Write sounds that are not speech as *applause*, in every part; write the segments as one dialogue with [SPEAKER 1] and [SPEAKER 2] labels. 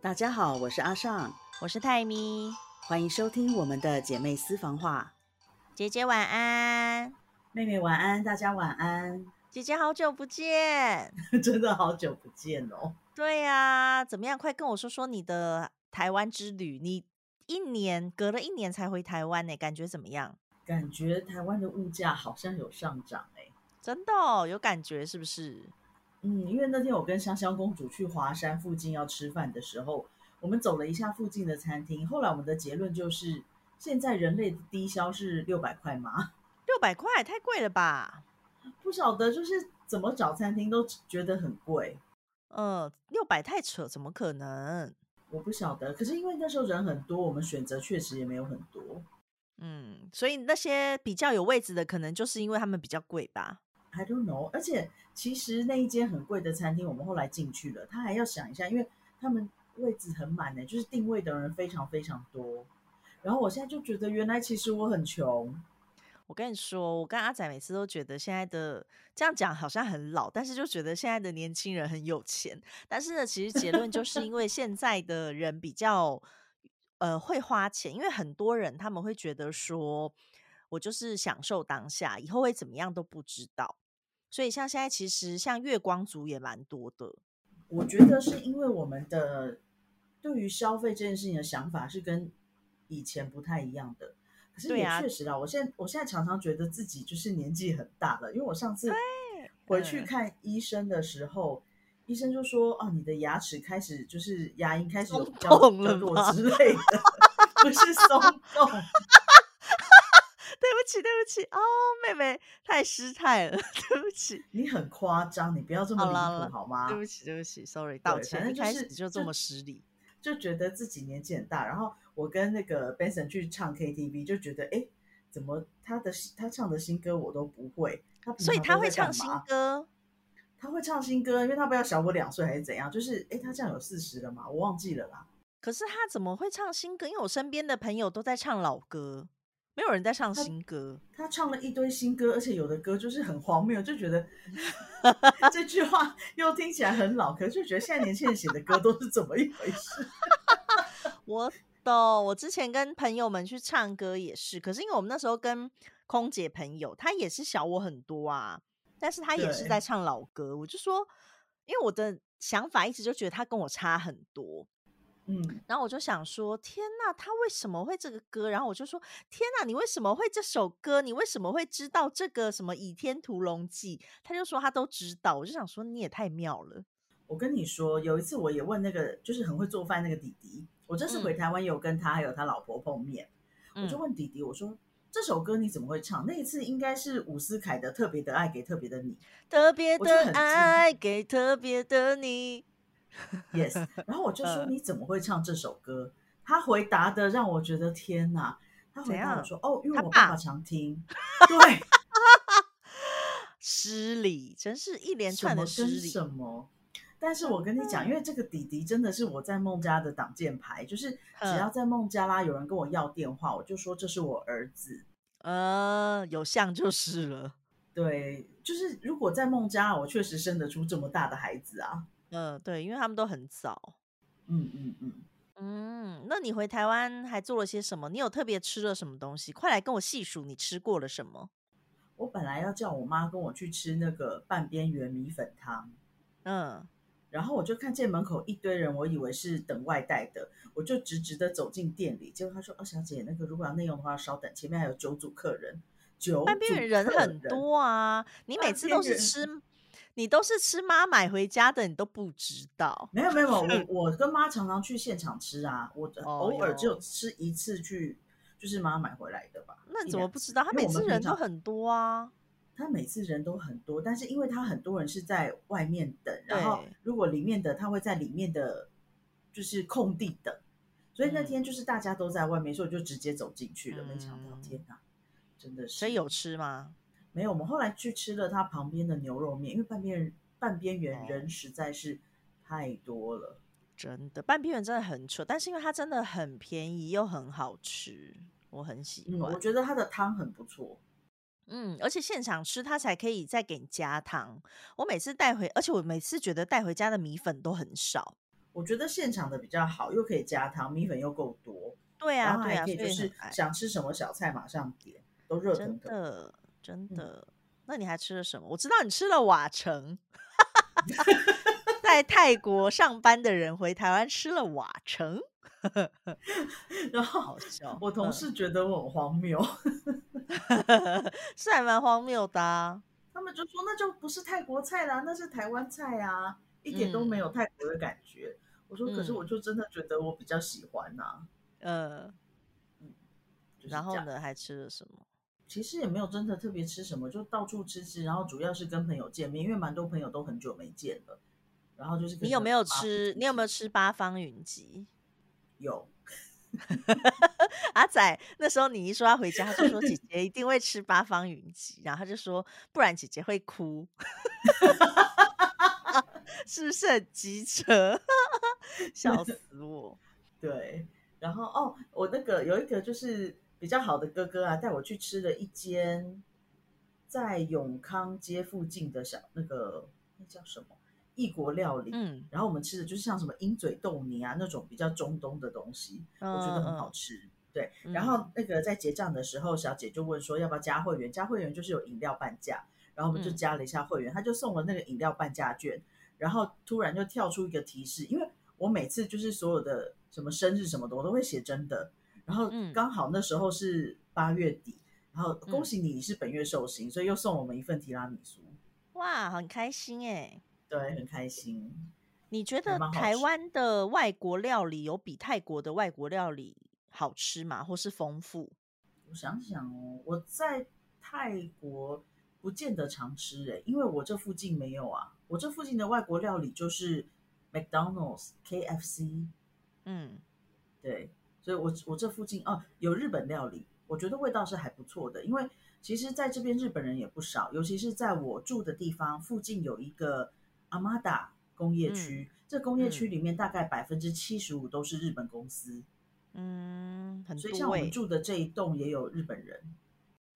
[SPEAKER 1] 大家好，我是阿尚，
[SPEAKER 2] 我是泰咪，
[SPEAKER 1] 欢迎收听我们的姐妹私房话。
[SPEAKER 2] 姐姐晚安，
[SPEAKER 1] 妹妹晚安，大家晚安。
[SPEAKER 2] 姐姐好久不见，*laughs*
[SPEAKER 1] 真的好久不见哦。
[SPEAKER 2] 对呀，怎么样？快跟我说说你的台湾之旅。你一年隔了一年才回台湾呢，感觉怎么样？
[SPEAKER 1] 感觉台湾的物价好像有上涨哎，
[SPEAKER 2] 真的哦、有感觉是不是？
[SPEAKER 1] 嗯，因为那天我跟香香公主去华山附近要吃饭的时候，我们走了一下附近的餐厅，后来我们的结论就是，现在人类的低消是六百块吗？*laughs*
[SPEAKER 2] 六百块太贵了吧？
[SPEAKER 1] 不晓得，就是怎么找餐厅都觉得很贵。
[SPEAKER 2] 呃，六百太扯，怎么可能？
[SPEAKER 1] 我不晓得，可是因为那时候人很多，我们选择确实也没有很多。
[SPEAKER 2] 嗯，所以那些比较有位置的，可能就是因为他们比较贵吧。
[SPEAKER 1] I don't know，而且其实那一间很贵的餐厅，我们后来进去了，他还要想一下，因为他们位置很满呢，就是定位的人非常非常多。然后我现在就觉得，原来其实我很穷。
[SPEAKER 2] 我跟你说，我跟阿仔每次都觉得现在的这样讲好像很老，但是就觉得现在的年轻人很有钱。但是呢，其实结论就是因为现在的人比较呃会花钱，因为很多人他们会觉得说，我就是享受当下，以后会怎么样都不知道。所以像现在其实像月光族也蛮多的。
[SPEAKER 1] 我觉得是因为我们的对于消费这件事情的想法是跟以前不太一样的。可是也
[SPEAKER 2] 对啊
[SPEAKER 1] 确实啦，我现在我现在常常觉得自己就是年纪很大了，因为我上次回去
[SPEAKER 2] 嗯
[SPEAKER 1] 看医生的时候，医生就说：“哦，你的牙齿开始就是牙龈开始有
[SPEAKER 2] 松
[SPEAKER 1] 较
[SPEAKER 2] 动了
[SPEAKER 1] 较弱
[SPEAKER 2] 吗
[SPEAKER 1] 之类的，*laughs* 不是松动。
[SPEAKER 2] 对不起，对不起哦，妹妹太失态了，*laughs* 对不起，
[SPEAKER 1] 你很夸张，你不要这么离谱好吗？
[SPEAKER 2] 对不起，对不起，sorry，道
[SPEAKER 1] 反
[SPEAKER 2] 歉，
[SPEAKER 1] 正就
[SPEAKER 2] 一开
[SPEAKER 1] 是就
[SPEAKER 2] 始就这么失礼。
[SPEAKER 1] 就觉得自己年纪很大，然后我跟那个 Benson 去唱 KTV，就觉得哎，怎么他的他唱的新歌我都不会，他平
[SPEAKER 2] 所以他会唱新歌，
[SPEAKER 1] 他会唱新歌，因为他不要小我两岁还是怎样？就是哎，他这样有四十了嘛？我忘记了啦。
[SPEAKER 2] 可是他怎么会唱新歌？因为我身边的朋友都在唱老歌，没有人在唱新歌。
[SPEAKER 1] 他唱了一堆新歌，而且有的歌就是很荒谬，就觉得 *laughs* 这句话又听起来很老，可是就觉得现在年轻人写的歌都是怎么一回事？*laughs*
[SPEAKER 2] 我懂，我之前跟朋友们去唱歌也是，可是因为我们那时候跟空姐朋友，她也是小我很多啊，但是她也是在唱老歌。我就说，因为我的想法一直就觉得她跟我差很多，
[SPEAKER 1] 嗯，
[SPEAKER 2] 然后我就想说，天呐，他为什么会这个歌？然后我就说，天呐，你为什么会这首歌？你为什么会知道这个什么《倚天屠龙记》？他就说他都知道。我就想说，你也太妙了。
[SPEAKER 1] 我跟你说，有一次我也问那个就是很会做饭那个弟弟，我这次回台湾也有跟他还有他老婆碰面，我就
[SPEAKER 2] 嗯，
[SPEAKER 1] 问弟弟，我说这首歌你怎么会唱？那一次应该是伍思凯的《特别的爱给特别的你
[SPEAKER 2] 特别的爱给特别的你。》
[SPEAKER 1] ，yes。然后我就说
[SPEAKER 2] 嗯
[SPEAKER 1] 你怎么会唱这首歌？他回答的让我觉得天哪！他回答我说哦，因为我爸爸常听，对，*laughs*
[SPEAKER 2] 失礼，真是一连串的失礼。
[SPEAKER 1] 什么。但是我跟你讲，因为这个弟弟真的是我在孟加的挡箭牌，就是只
[SPEAKER 2] 嗯
[SPEAKER 1] 要在孟加拉有人跟我要电话，我就说这是我儿子。
[SPEAKER 2] 呃，有像就是了。
[SPEAKER 1] 对，就是如果在孟加拉，我确实生得出这么大的孩子啊。
[SPEAKER 2] 嗯、对，因为他们都很早。
[SPEAKER 1] 嗯嗯嗯，
[SPEAKER 2] 嗯，那你回台湾还做了些什么？你有特别吃了什么东西？快来跟我细数你吃过了什么。
[SPEAKER 1] 我本来要叫我妈跟我去吃那个半边圆米粉汤，
[SPEAKER 2] 嗯，
[SPEAKER 1] 然后我就看见门口一堆人，我以为是等外带的，我就直直的走进店里，结果他说：“哦，小姐，那个如果要内用的话，稍等，前面还有九组客人。”九
[SPEAKER 2] 半边人很多啊，你每次都是吃，你都是吃妈买回家的，你都不知道。
[SPEAKER 1] 没有没有，我 *laughs* 我跟妈常常去现场吃啊，我
[SPEAKER 2] 哦
[SPEAKER 1] 偶尔只
[SPEAKER 2] 有
[SPEAKER 1] 有吃一次去，就是妈买回来的吧。
[SPEAKER 2] 那你怎么不知道？他每次人都很多啊。
[SPEAKER 1] 他每次人都很多，但是因为他很多人是在外面等，然后如果里面的他会在里面的就是空地等，所以那
[SPEAKER 2] 嗯
[SPEAKER 1] 天就是大家都在外面，所以我就直接走进去了。没想到，
[SPEAKER 2] 嗯
[SPEAKER 1] 天哪，真的是
[SPEAKER 2] 所以有吃吗？
[SPEAKER 1] 没有？我们后来去吃了他旁边的牛肉面，因为半边半边缘
[SPEAKER 2] 哦
[SPEAKER 1] 人实在是太多了。
[SPEAKER 2] 真的，半边缘真的很扯，但是因为它真的很便宜又很好吃，我很喜
[SPEAKER 1] 嗯，
[SPEAKER 2] 欢。
[SPEAKER 1] 我觉得它的汤很不错。
[SPEAKER 2] 嗯，而且现场吃它才可以再给你加汤。我每次带回，而且我每次觉得带回家的米粉都很少。
[SPEAKER 1] 我觉得现场的比较好，又可以加汤，米粉又够多，
[SPEAKER 2] 对啊，对啊，
[SPEAKER 1] 可以就是想吃什么小菜马上点，都热
[SPEAKER 2] 真
[SPEAKER 1] 腾腾。
[SPEAKER 2] 的真
[SPEAKER 1] 嗯
[SPEAKER 2] 的。那你还吃了什么？我知道你吃了瓦城，在 *laughs* 泰国上班的人回台湾吃了瓦城，*laughs*
[SPEAKER 1] 然后
[SPEAKER 2] 好笑。
[SPEAKER 1] 我同
[SPEAKER 2] 嗯
[SPEAKER 1] 事觉得我很荒谬，*laughs*
[SPEAKER 2] 是还蛮荒谬的、啊。
[SPEAKER 1] 他们就说那就不是泰国菜啦，那是台湾菜啊，一点都没有泰国的感觉。我说可是
[SPEAKER 2] 嗯
[SPEAKER 1] 我就真的觉得我比较喜欢呐、
[SPEAKER 2] 呃，
[SPEAKER 1] 就是
[SPEAKER 2] 然后呢，还吃了什么？
[SPEAKER 1] 其实也没有真的特别吃什么，就到处吃吃，然后主要是跟朋友见面，因为蛮多朋友都很久没见了。然后就是
[SPEAKER 2] 你有没有吃？你有没有吃八方云集？
[SPEAKER 1] 有？
[SPEAKER 2] 阿仔那时候你一说要回家，他就说姐姐一定会吃八方云集，然后他就说不然姐姐会哭，*laughs* 是不是很机车？*laughs* 笑死我！*laughs*
[SPEAKER 1] 对，然后哦，我那个有一个就是比较好的哥哥啊，带我去吃了一间在永康街附近的小那个那叫什么异国料理。
[SPEAKER 2] 嗯，
[SPEAKER 1] 然后我们吃的就是像什么鹰嘴豆泥啊那种比较中东的东西，我觉得很好吃。对，
[SPEAKER 2] 嗯
[SPEAKER 1] 然后那个在结账的时候，小姐就问说要不要加会员，加会员就是有饮料半价，然后我们就
[SPEAKER 2] 嗯
[SPEAKER 1] 加了一下会员，他就送了那个饮料半价券，然后突然就跳出一个提示，因为我每次就是所有的什么生日什么的，我都会写真的，然后
[SPEAKER 2] 嗯
[SPEAKER 1] 刚好那时候是八月底，然后恭
[SPEAKER 2] 嗯
[SPEAKER 1] 喜你你是本月寿星，所以又送我们一份提拉米苏，
[SPEAKER 2] 哇，很开心哎。
[SPEAKER 1] 对，很开心。
[SPEAKER 2] 你觉得台湾的外国料理有比泰国的外国料理好吃吗？或是丰富？
[SPEAKER 1] 我想想哦，我在泰国不见得常吃诶、因为我这附近没有啊。我这附近的外国料理就是 McDonald's、KFC，
[SPEAKER 2] 嗯
[SPEAKER 1] 对，所以我我这附近哦有日本料理，我觉得味道是还不错的。因为其实在这边日本人也不少，尤其是在我住的地方附近有一个阿玛达工业区，这工业区里面大概百分之七十五都是日本公司，
[SPEAKER 2] 嗯，很
[SPEAKER 1] 所以像我们住的这一栋也有日本人。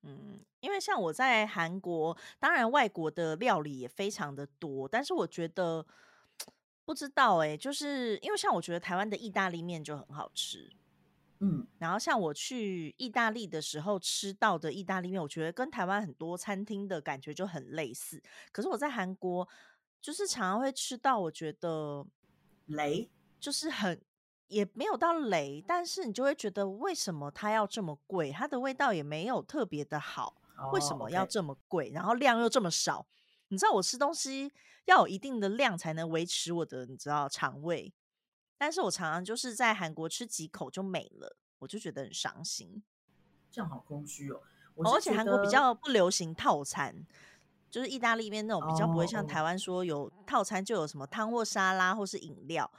[SPEAKER 2] 嗯，因为像我在韩国，当然外国的料理也非常的多，但是我觉得 *tsk* 不知道哎、就是因为像我觉得台湾的意大利面就很好吃，
[SPEAKER 1] 嗯，
[SPEAKER 2] 然后像我去意大利的时候吃到的意大利面，我觉得跟台湾很多餐厅的感觉就很类似。可是我在韩国就是常常会吃到，我觉得
[SPEAKER 1] 雷
[SPEAKER 2] 就是很也没有到雷，但是你就会觉得为什么它要这么贵？它的味道也没有特别的好，为什
[SPEAKER 1] 哦
[SPEAKER 2] 么要这么贵？然后量又这么少？你知道我吃东西要有一定的量才能维持我的你知道肠胃，但是我常常就是在韩国吃几口就没了，我就觉得很伤心。
[SPEAKER 1] 这样好空虚哦。
[SPEAKER 2] 哦而且韩国比
[SPEAKER 1] 得
[SPEAKER 2] 较不流行套餐，就是意大利面那种比较不会像
[SPEAKER 1] 哦
[SPEAKER 2] 台湾说有套餐就有什么汤或沙拉或是饮料。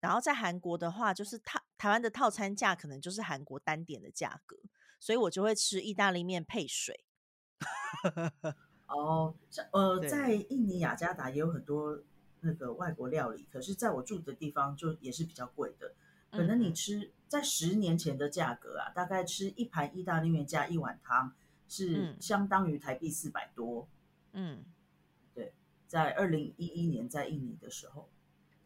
[SPEAKER 2] 然后在韩国的话，就是套台湾的套餐价可能就是韩国单点的价格，所以我就会吃意大利面配水。
[SPEAKER 1] 哦，像呃，在印尼雅加达也有很多那个外国料理，可是在我住的地方就也是比较贵的。可能你
[SPEAKER 2] 嗯
[SPEAKER 1] 吃在十年前的价格啊，大概吃一盘意大利面加一碗汤是
[SPEAKER 2] 嗯
[SPEAKER 1] 相当于台币四百多。
[SPEAKER 2] 嗯，对
[SPEAKER 1] 在二零一一年在印尼的时候，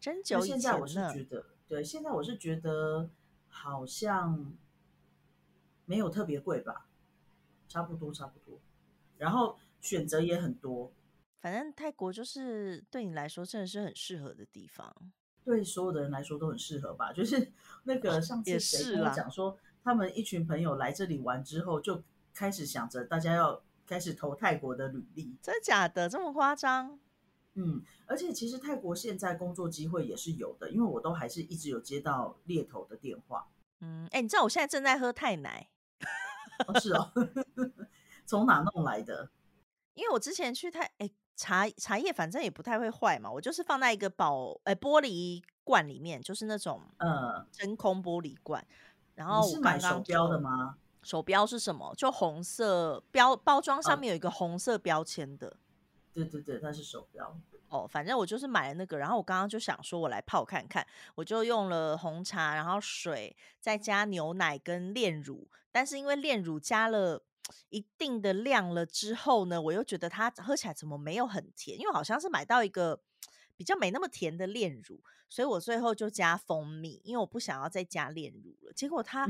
[SPEAKER 2] 真久以
[SPEAKER 1] 现在我是。觉得，对，现在我是觉得好像没有特别贵吧，差不多差不多。然后选择也很多，
[SPEAKER 2] 反正泰国就是对你来说真的是很适合的地方。
[SPEAKER 1] 对所有的人来说都很适合吧。就是 *laughs* 那个上次
[SPEAKER 2] 也
[SPEAKER 1] 谁跟我
[SPEAKER 2] 是
[SPEAKER 1] 讲说，他们一群朋友来这里玩之后，就开始想着大家要开始投泰国的履历。
[SPEAKER 2] 真的假的？这么夸张？
[SPEAKER 1] 嗯，而且其实泰国现在工作机会也是有的，因为我都还是一直有接到猎头的电话。
[SPEAKER 2] 嗯，哎、你知道我现在正在喝泰奶，
[SPEAKER 1] 哦，是哦，*laughs* 从哪弄来的？
[SPEAKER 2] 因为我之前去泰，哎、茶茶叶反正也不太会坏嘛，我就是放在一个保，哎、玻璃罐里面，就是那种
[SPEAKER 1] 呃，
[SPEAKER 2] 真空玻璃罐。然后
[SPEAKER 1] 是买手标的？吗？
[SPEAKER 2] 手标是什么？就红色标包装上
[SPEAKER 1] 嗯
[SPEAKER 2] 面有一个红色标签的。
[SPEAKER 1] 对对对，它是手标。
[SPEAKER 2] 哦，反正我就是买了那个，然后我刚刚就想说，我来泡看看，我就用了红茶，然后水，再加牛奶跟炼乳，但是因为炼乳加了一定的量了之后呢，我又觉得它喝起来怎么没有很甜，因为好像是买到一个比比较没那么甜的炼乳，所以我最后就加蜂蜜，因为我不想要再加炼乳了。结果它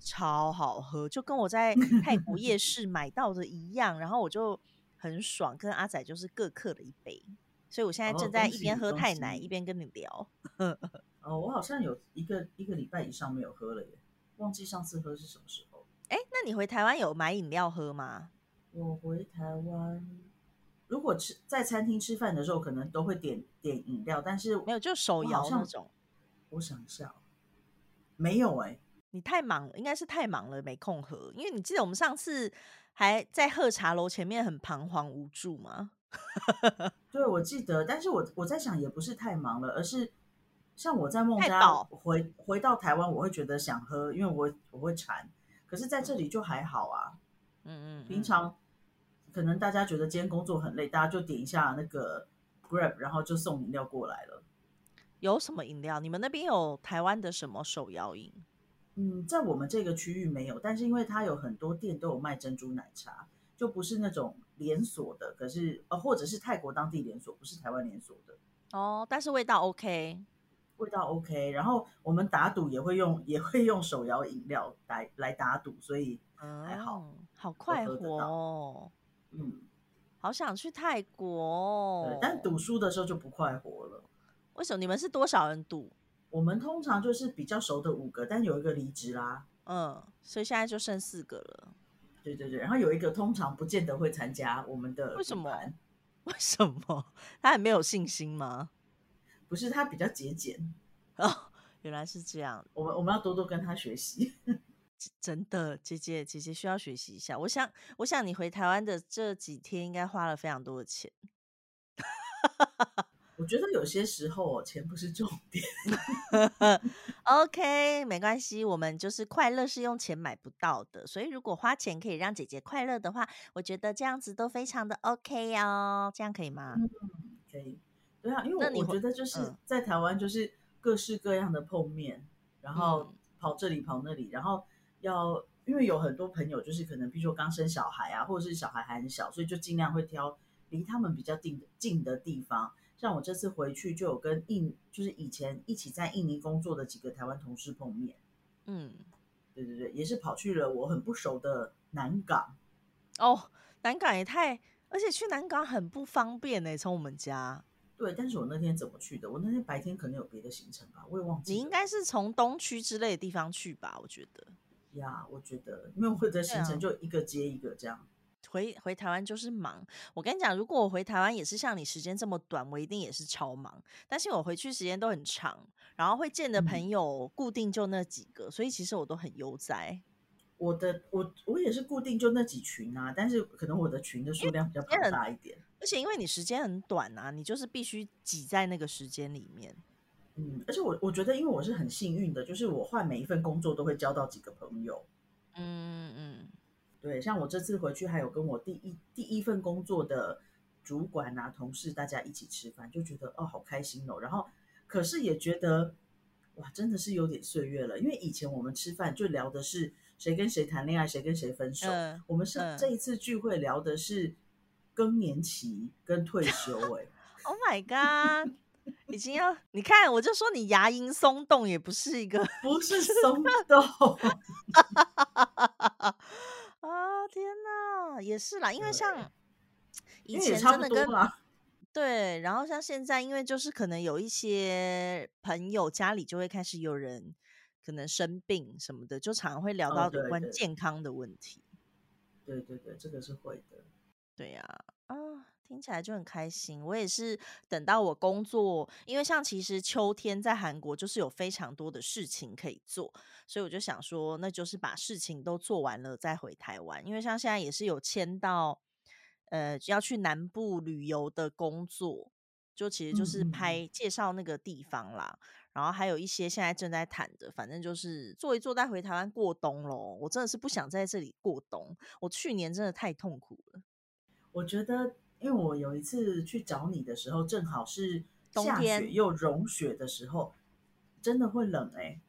[SPEAKER 2] 超好喝，就跟我在 *laughs* 泰国夜市买到的一样，然后我就很爽，跟阿仔就是各刻了一杯。所以我现在
[SPEAKER 1] 哦
[SPEAKER 2] 正在一边喝泰奶
[SPEAKER 1] 喜
[SPEAKER 2] 一边跟你聊。*laughs*
[SPEAKER 1] 哦，我好像有一个一个礼拜以上没有喝了耶，忘记上次喝是什么时候。
[SPEAKER 2] 哎，那你回台湾有买饮料喝吗？
[SPEAKER 1] 我回台湾，如果吃在餐厅吃饭的时候，可能都会点点饮料，但是
[SPEAKER 2] 没有，就手摇那种。
[SPEAKER 1] 我想一下哦，没有哎、
[SPEAKER 2] 你太忙了，应该是太忙了，没空喝。因为你记得我们上次还在喝茶楼前面很彷徨无助吗？*laughs*
[SPEAKER 1] 对，我记得，但是我我在想，也不是太忙了，而是像我在孟加回回到台湾，我会觉得想喝，因为我我会馋，可是在这里就还好啊。
[SPEAKER 2] 嗯嗯，
[SPEAKER 1] 平
[SPEAKER 2] 嗯
[SPEAKER 1] 常可能大家觉得今天工作很累，大家就点一下那个 Grab，然后就送饮料过来了。
[SPEAKER 2] 有什么饮料？你们那边有台湾的什么手摇饮？
[SPEAKER 1] 嗯，在我们这个区域没有，但是因为它有很多店都有卖珍珠奶茶，就不是那种连锁的，可是呃，或者是泰国当地连锁，不是台湾连锁的。
[SPEAKER 2] 哦，但是味道 OK。
[SPEAKER 1] 味道 OK，然后我们打赌也会用也会用手摇饮料来来打赌，所以还好
[SPEAKER 2] 嗯，好快活哦，
[SPEAKER 1] 嗯，
[SPEAKER 2] 好想去泰国哦
[SPEAKER 1] 对。。但赌输的时候就不快活了。
[SPEAKER 2] 为什么你们是多少人赌？
[SPEAKER 1] 我们通常就是比较熟的五个，但有一个离职啦，
[SPEAKER 2] 嗯，所以现在就剩四个了。
[SPEAKER 1] 对对对，然后有一个通常不见得会参加我们的
[SPEAKER 2] 为什么？为什么？*laughs* 他很没有信心吗？
[SPEAKER 1] 不是他比较节俭，*laughs*
[SPEAKER 2] 哦，原来是这样。
[SPEAKER 1] 我们我们要多多跟他学习。*laughs*
[SPEAKER 2] 真的，姐姐姐姐需要学习一下。我想，我想你回台湾的这几天应该花了非常多的钱。*laughs*
[SPEAKER 1] 我觉得有些时候哦钱不是重点
[SPEAKER 2] ，OK，没关系，我们就是快乐是用钱买不到的，所以如果花钱可以让姐姐快乐的话，我觉得这样子都非常的 OK 哦，这样可以吗？
[SPEAKER 1] 可以。对啊，因为我觉得就是
[SPEAKER 2] 嗯。
[SPEAKER 1] 在台湾就是各式各样的碰面，然后
[SPEAKER 2] 嗯。
[SPEAKER 1] 跑这里跑那里，然后要因为有很多朋友就是可能比如说刚生小孩啊，或者是小孩还很小，所以就尽量会挑离他们比较近的近的地方。像我这次回去就有跟印就是以前一起在印尼工作的几个台湾同事碰面，
[SPEAKER 2] 嗯，
[SPEAKER 1] 对对对，也是跑去了我很不熟的南港。
[SPEAKER 2] 哦，南港也太，而且去南港很不方便呢，从我们家，
[SPEAKER 1] 对，但是我那天怎么去的？我那天白天可能有别的行程吧，我也忘记。
[SPEAKER 2] 你应该是从东区之类的地方去吧？我觉得
[SPEAKER 1] 呀我觉得，因为我的行程就一个接一个这样。
[SPEAKER 2] 回回台湾就是忙。我跟你讲，如果我回台湾也是像你时间这么短，我一定也是超忙。但是我回去时间都很长，然后会见的
[SPEAKER 1] 嗯
[SPEAKER 2] 朋友固定就那几个，所以其实我都很悠哉。
[SPEAKER 1] 我的我我也是固定就那几群啊，但是可能我的群的数量比较庞大一点。
[SPEAKER 2] 而且因为你时间很短啊，你就是必须挤在那个时间里面。
[SPEAKER 1] 嗯，而且我我觉得，因为我是很幸运的，就是我换每一份工作都会交到几个朋友。
[SPEAKER 2] 嗯嗯，
[SPEAKER 1] 对，像我这次回去，还有跟我第一第一份工作的主管啊、同事，大家一起吃饭，就觉得哦，好开心哦。然后，可是也觉得哇，真的是有点岁月了，因为以前我们吃饭就聊的是谁跟谁谈恋爱，谁跟谁分手。
[SPEAKER 2] 嗯
[SPEAKER 1] 我们是、
[SPEAKER 2] 嗯
[SPEAKER 1] 这一次聚会聊的是更年期跟退休、欸，*laughs*
[SPEAKER 2] Oh my god！已经要你看，我就说你牙龈松动也不是一个 *laughs*
[SPEAKER 1] 不是 *laughs* 松动。
[SPEAKER 2] 啊！天哪，也是啦，因为像以前真的跟
[SPEAKER 1] 多啦。
[SPEAKER 2] 对，然后像现在，因为就是可能有一些朋友家里就会开始有人可能生病什么的，就常常会聊
[SPEAKER 1] 哦
[SPEAKER 2] 到有关健康的问题。
[SPEAKER 1] 对对对，这个是会的。
[SPEAKER 2] 对呀、啊，听起来就很开心。我也是等到我工作，因为像其实秋天在韩国就是有非常多的事情可以做，所以我就想说，那就是把事情都做完了再回台湾。因为像现在也是有签到，呃，要去南部旅游的工作，就其实就是拍介绍那个地方啦。然后还有一些现在正在谈的，反正就是坐一坐再回台湾过冬咯。我真的是不想在这里过冬，我去年真的太痛苦了。
[SPEAKER 1] 我觉得，因为我有一次去找你的时候，正好是下
[SPEAKER 2] 冬天
[SPEAKER 1] 雪又融雪的时候，真的会冷哎、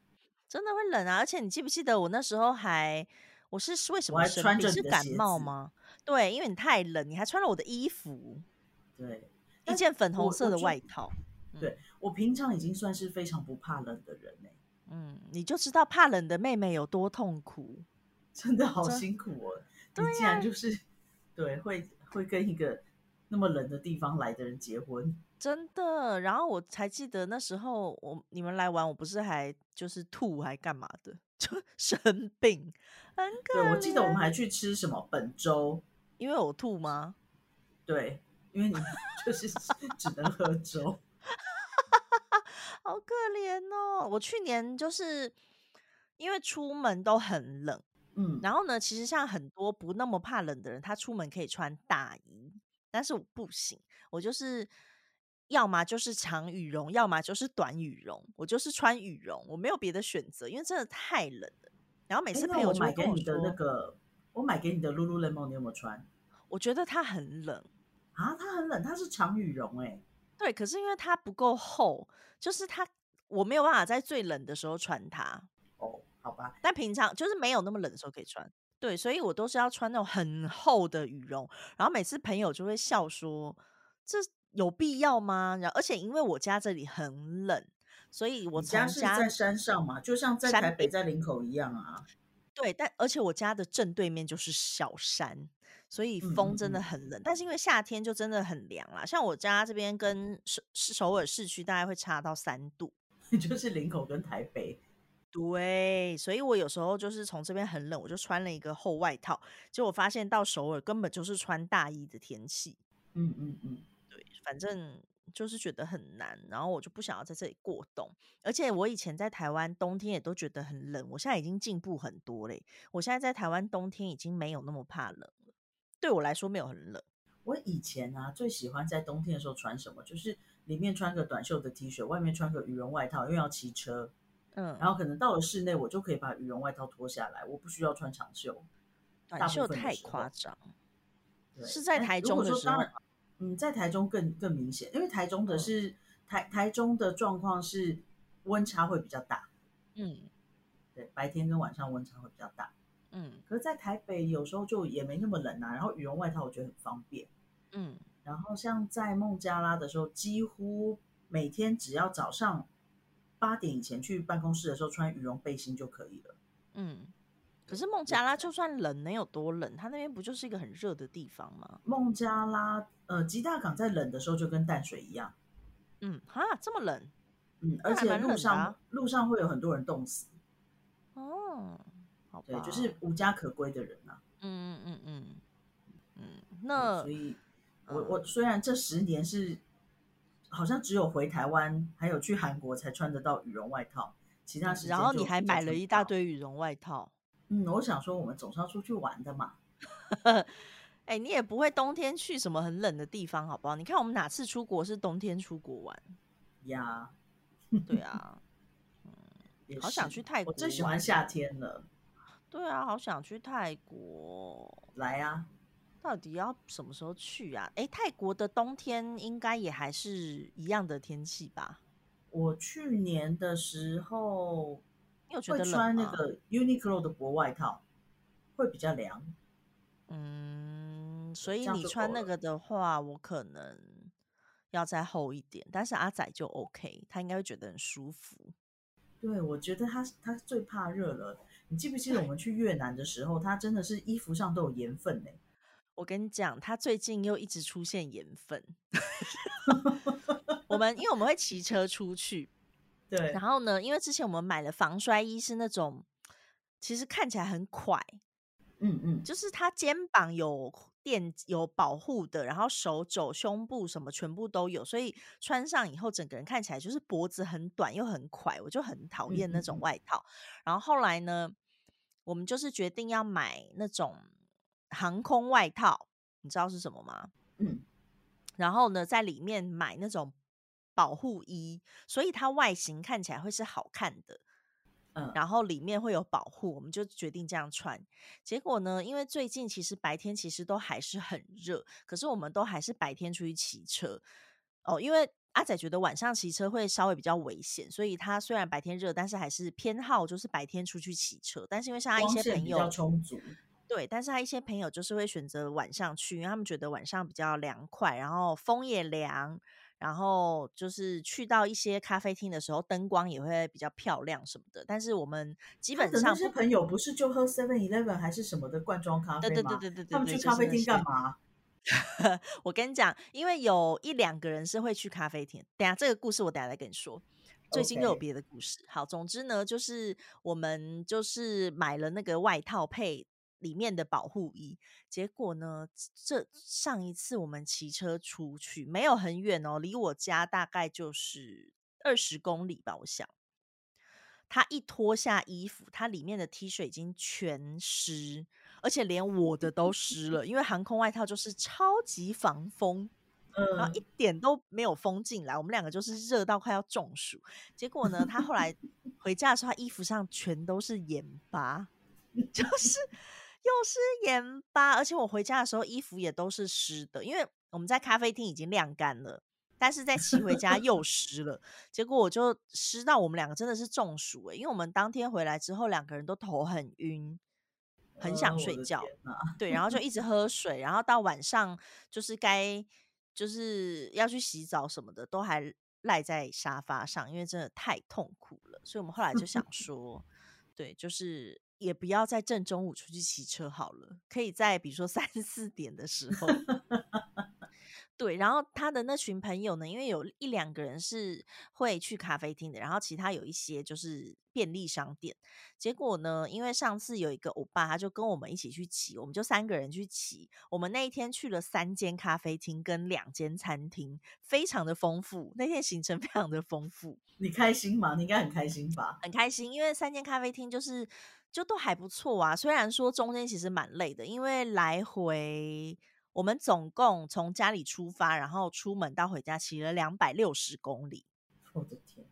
[SPEAKER 2] 真的会冷啊！而且你记不记得我那时候还，我是为什么生病？
[SPEAKER 1] 穿着你
[SPEAKER 2] 是感冒吗？对，因为你太冷，你还穿了我的衣服，
[SPEAKER 1] 对，
[SPEAKER 2] 一件粉红色的外套。
[SPEAKER 1] 对我平常已经算是非常不怕冷的人呢、
[SPEAKER 2] 嗯，你就知道怕冷的妹妹有多痛苦。*laughs*
[SPEAKER 1] 真的好辛苦哦！
[SPEAKER 2] 对
[SPEAKER 1] 你竟然就是对会会跟一个那么冷的地方来的人结婚，
[SPEAKER 2] 真的，然后我才记得那时候我你们来玩，我不是还就是吐还干嘛的，*laughs* 就生病，很可
[SPEAKER 1] 对我记得我们还去吃什么本粥，
[SPEAKER 2] 因为我吐吗？
[SPEAKER 1] 对，因为你就是 *laughs* 只能喝粥，*laughs*
[SPEAKER 2] 好可怜哦！我去年就是因为出门都很冷，
[SPEAKER 1] 嗯，
[SPEAKER 2] 然后呢，其实像很多不那么怕冷的人，他出门可以穿大衣，但是我不行，我就是要么就是长羽绒，要么就是短羽绒，我就是穿羽绒，我没有别的选择，因为真的太冷了。然后每次
[SPEAKER 1] 我买给你的那个，我买给你的 Lululemon，你有没有穿
[SPEAKER 2] 我觉得它很冷，
[SPEAKER 1] 啊？它很冷，它是长羽绒哎、
[SPEAKER 2] 对，可是因为它不够厚，就是它我没有办法在最冷的时候穿它。
[SPEAKER 1] 哦，好吧，
[SPEAKER 2] 但平常就是没有那么冷的时候可以穿。对，所以我都是要穿那种很厚的羽绒，然后每次朋友就会笑说：“这有必要吗？”然后而且因为我家这里很冷，所以我
[SPEAKER 1] 家是在山上嘛，就像在台北在林口一样啊。
[SPEAKER 2] 对，但而且我家的正对面就是小山，所以风真的
[SPEAKER 1] 嗯
[SPEAKER 2] 很冷。但是因为夏天就真的很凉啦，像我家这边跟首首尔市区大概会差到三度。*laughs*
[SPEAKER 1] 就是林口跟台北，
[SPEAKER 2] 对，所以我有时候就是从这边很冷，我就穿了一个厚外套，结果发现到首尔根本就是穿大衣的天气。
[SPEAKER 1] 嗯嗯嗯，
[SPEAKER 2] 对，反正就是觉得很难，然后我就不想要在这里过冬。而且我以前在台湾冬天也都觉得很冷，我现在已经进步很多嘞。我现在在台湾冬天已经没有那么怕冷了，对我来说没有很冷。
[SPEAKER 1] 我以前啊最喜欢在冬天的时候穿什么，就是里面穿个短袖的 T 恤，外面穿个羽绒外套，因为要骑车。
[SPEAKER 2] 嗯，
[SPEAKER 1] 然后可能到了室内，我就可以把羽绒外套脱下来，我不需要穿长袖。
[SPEAKER 2] 短袖太夸张。
[SPEAKER 1] 对
[SPEAKER 2] 是在台中的时候
[SPEAKER 1] 说当然，嗯，在台中更更明显，因为台中的
[SPEAKER 2] 嗯
[SPEAKER 1] 是、台台中的状况是温差会比较大，
[SPEAKER 2] 嗯
[SPEAKER 1] 对，白天跟晚上温差会比较大。
[SPEAKER 2] 嗯
[SPEAKER 1] 可是，在台北有时候就也没那么冷啊，然后羽绒外套我觉得很方便。
[SPEAKER 2] 嗯，
[SPEAKER 1] 然后像在孟加拉的时候，几乎每天只要早上八点以前去办公室的时候穿羽绒背心就可以了。
[SPEAKER 2] 嗯。可是孟加拉就算冷能有多冷？它那边不就是一个很热的地方吗？
[SPEAKER 1] 孟加拉呃吉大港在冷的时候就跟淡水一样，
[SPEAKER 2] 嗯，哈，这么冷
[SPEAKER 1] 嗯，而且路上、路上会有很多人冻死，
[SPEAKER 2] 哦，
[SPEAKER 1] 对，就是无家可归的人啊。
[SPEAKER 2] 嗯嗯嗯嗯嗯，那
[SPEAKER 1] 所以我
[SPEAKER 2] 嗯
[SPEAKER 1] 我虽然这十年是好像只有回台湾还有去韩国才穿得到羽绒外套，其他时间
[SPEAKER 2] 然后你还买了。一大堆羽绒外套，*laughs*
[SPEAKER 1] 嗯，我想说我们总是要出去玩的嘛。*laughs*
[SPEAKER 2] 哎、你也不会冬天去什么很冷的地方，好不好？你看我们哪次出国是冬天出国玩？
[SPEAKER 1] 呀，
[SPEAKER 2] 对啊，*laughs*
[SPEAKER 1] 嗯
[SPEAKER 2] 好想去泰国
[SPEAKER 1] 我最喜欢夏天了。
[SPEAKER 2] 对啊，好想去泰国，
[SPEAKER 1] 来啊，
[SPEAKER 2] 到底要什么时候去啊？哎、泰国的冬天应该也还是一样的天气吧？
[SPEAKER 1] 我去年的时候会
[SPEAKER 2] 你有觉得？
[SPEAKER 1] 穿那个 Uniqlo 的薄外套，会比较凉。
[SPEAKER 2] 嗯，所以你穿那个的话，我可能要再厚一点，但是阿仔就 OK，他应该会觉得很舒服。
[SPEAKER 1] 对，我觉得他他最怕热了。你记不记得我们去越南的时候，他真的是衣服上都有盐分呢、*laughs*
[SPEAKER 2] 我跟你讲，他最近又一直出现盐分。*laughs* 我们因为我们会骑车出去，
[SPEAKER 1] 对
[SPEAKER 2] 然，后呢，因为之前我们买了防摔衣，是那种其实看起来很快，
[SPEAKER 1] 嗯嗯，
[SPEAKER 2] 就是他肩膀有垫有保护的，然后手肘、胸部什么全部都有，所以穿上以后整个人看起来就是脖子很短又很快，我就很讨厌那种外套。然后后来呢，我们就是决定要买那种航空外套，你知道是什么吗？
[SPEAKER 1] 嗯，
[SPEAKER 2] 然后呢，在里面买那种保护衣，所以它外形看起来会是好看的。
[SPEAKER 1] 嗯
[SPEAKER 2] 然后里面会有保护，我们就决定这样穿。结果呢，因为最近其实白天其实都还是很热，可是我们都还是白天出去骑车哦，因为阿仔觉得晚上骑车会稍微比较危险，所以他虽然白天热，但是还是偏好就是白天出去骑车。但是因为像他一些朋友
[SPEAKER 1] 线比较充足。
[SPEAKER 2] 对，但是他一些朋友就是会选择晚上去，因为他们觉得晚上比较凉快，然后风也凉，然后就是去到一些咖啡厅的时候，灯光也会比较漂亮什么的。但是我们基本上
[SPEAKER 1] 那些朋友不是就喝 Seven Eleven 还是什么的罐装咖啡吗？
[SPEAKER 2] 对对对对对，
[SPEAKER 1] 他们去咖啡厅干嘛？*laughs*
[SPEAKER 2] 我跟你讲，因为有一两个人是会去咖啡厅。等下这个故事我等下再跟你说。最近又有别的故事。好，总之呢，就是我们就是买了那个外套配里面的保护衣。结果呢，这上一次我们骑车出去没有很远哦，离我家大概就是二十公里吧，我想。他一脱下衣服，他里面的 T 恤已经全湿，而且连我的都湿了，因为航空外套就是超级防风，*laughs* 然后一点都没有风进来，我们两个就是热到快要中暑。结果呢，他后来回家的时候，他衣服上全都是盐巴，*laughs* 就是又是盐巴，而且我回家的时候衣服也都是湿的，因为我们在咖啡厅已经晾干了。但是在骑回家又 *laughs* 湿了，结果我就湿到我们两个真的是中暑哎，因为我们当天回来之后，两个人都头很晕，很想睡觉，对，然后就一直喝水，然后到晚上就是该就是要去洗澡什么的，都还赖在沙发上，因为真的太痛苦了，所以我们后来就想 *laughs* 说，对，就是也不要在正中午出去骑车好了，可以在比如说三四点的时候。对，然后他的那群朋友呢，因为有一两个人是会去咖啡厅的，然后其他有一些就是便利商店。结果呢，因为上次有一个欧巴，他就跟我们一起去骑，我们就三个人去骑。我们那一天去了三间咖啡厅跟两间餐厅，非常的丰富。那天行程非常的丰富。
[SPEAKER 1] 你开心吗？你应该很开心吧？
[SPEAKER 2] 很开心，因为三间咖啡厅就是就都还不错啊。虽然说中间其实蛮累的，因为来回。我们总共从家里出发，然后出门到回家骑了两百六十公里。*laughs*
[SPEAKER 1] 我的天！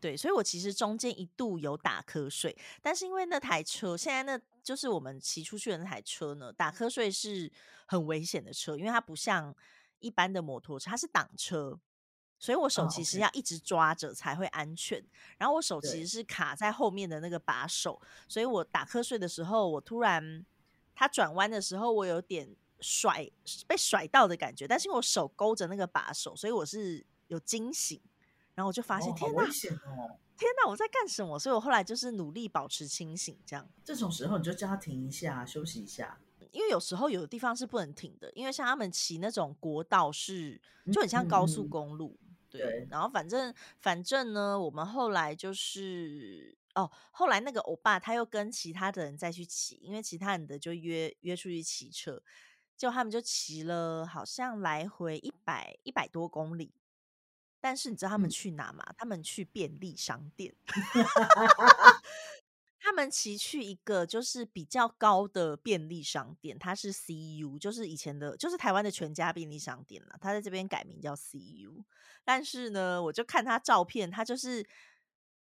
[SPEAKER 2] 对，所以我其实中间一度有打瞌睡，但是因为那台车现在那就是我们骑出去的那台车呢，打瞌睡是很危险的车，因为它不像一般的摩托车，它是挡车，所以我手其实要一直抓着才会安全。然后我手其实是卡在后面的那个把手，所以我打瞌睡的时候，我突然它转弯的时候，我有点。甩被甩到的感觉，但是因为我手勾着那个把手，所以我是有惊醒，然后我就发现天哪，天哪，我在干什么？所以我后来就是努力保持清醒，这样。
[SPEAKER 1] 这种时候你就叫他停一下，休息一下，
[SPEAKER 2] 因为有时候有的地方是不能停的，因为像他们骑那种国道是就很像高速公路，对。然后反正反正呢，我们后来就是哦，后来那个欧巴他又跟其他的人再去骑，因为其他人的就约约出去骑车。就他们就骑了，好像来回一百一百多公里。但是你知道他们去哪吗？他们去便利商店。他们骑去一个就是比较高的便利商店，它是 CU，就是以前的，就是台湾的全家便利商店了。他在这边改名叫 CU。但是呢，我就看他照片，他就是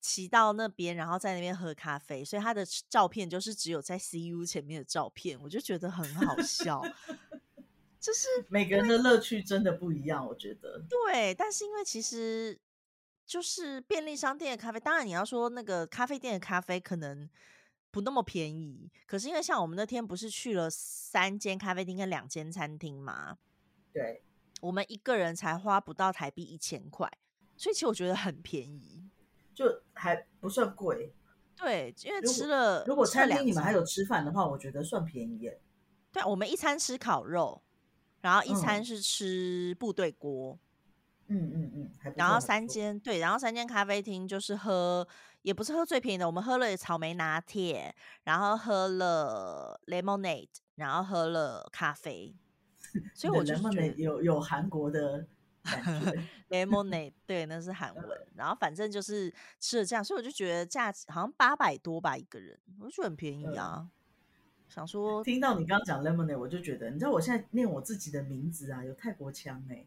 [SPEAKER 2] 骑到那边，然后在那边喝咖啡，所以他的照片就是只有在 CU 前面的照片，我就觉得很好笑。就是 *laughs*
[SPEAKER 1] 每个人的乐趣真的不一样，我觉得。
[SPEAKER 2] 对，但是因为其实就是便利商店的咖啡，当然你要说那个咖啡店的咖啡可能不那么便宜，可是因为像我们那天不是去了三间咖啡厅跟两间餐厅嘛，
[SPEAKER 1] 对，
[SPEAKER 2] 我们一个人才花不到台币一千块，所以其实我觉得很便宜，
[SPEAKER 1] 就还不算贵。
[SPEAKER 2] 对，因为吃了
[SPEAKER 1] 如果餐厅你们还有吃饭的话，我觉得算便宜耶。
[SPEAKER 2] 对，我们一餐吃烤肉。然后一餐是吃部队锅，
[SPEAKER 1] 嗯嗯嗯，
[SPEAKER 2] 然后三间对，然后三间咖啡厅就是喝，也不是喝最便宜的，我们喝了草莓拿铁，然后喝了 lemonade，然后喝了咖啡，*laughs* 所以我就觉得
[SPEAKER 1] 有有韩国的 *laughs*
[SPEAKER 2] lemonade，对，那是韩文，然后反正就是吃了这样，所以我就觉得价值好像八百多吧一个人，我就觉得很便宜啊。想说，
[SPEAKER 1] 听到你刚刚讲 lemonade，我就觉得，你知道我现在念我自己的名字啊，有泰国腔哎。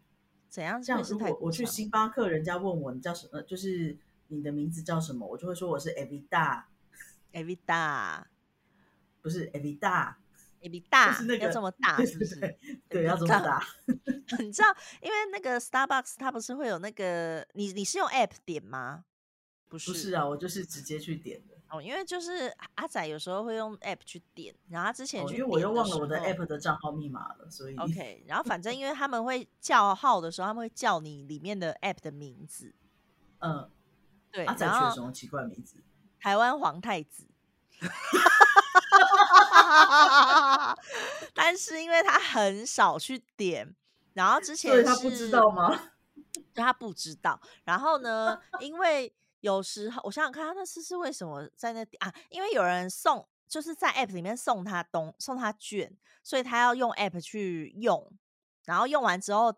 [SPEAKER 2] 怎样？
[SPEAKER 1] 这样如果我去星巴克，人家问我你叫什么，就是你的名字叫什么，我就会说我是
[SPEAKER 2] Evita，Evita，
[SPEAKER 1] 不是
[SPEAKER 2] 那个要这么大，是不是？
[SPEAKER 1] 对，要这么大。*laughs*
[SPEAKER 2] 你知道，因为那个 Starbucks 它不是会有那个，你你是用 app 点吗？不是，
[SPEAKER 1] 不是啊，我就是直接去点的。
[SPEAKER 2] 哦，因为就是阿仔有时候会用 app 去点，然后他之前
[SPEAKER 1] 哦，因为我又忘了我的 app 的账号密码了，所以
[SPEAKER 2] OK，然后反正 *laughs* 因为他们会叫号的时候，他们会叫你里面的 app 的名字，
[SPEAKER 1] 嗯，
[SPEAKER 2] 对，
[SPEAKER 1] 阿仔取了什么奇怪的名字？
[SPEAKER 2] 台湾皇太子，*laughs* *laughs* 但是因为他很少去点，然后之前
[SPEAKER 1] 所以他不知道吗？*laughs*
[SPEAKER 2] 对他不知道。然后呢，*laughs* 因为有时候我想想看，他那次是为什么在那啊？因为有人送，就是在 App 里面送他东送他券，所以他要用 App 去用。然后用完之后，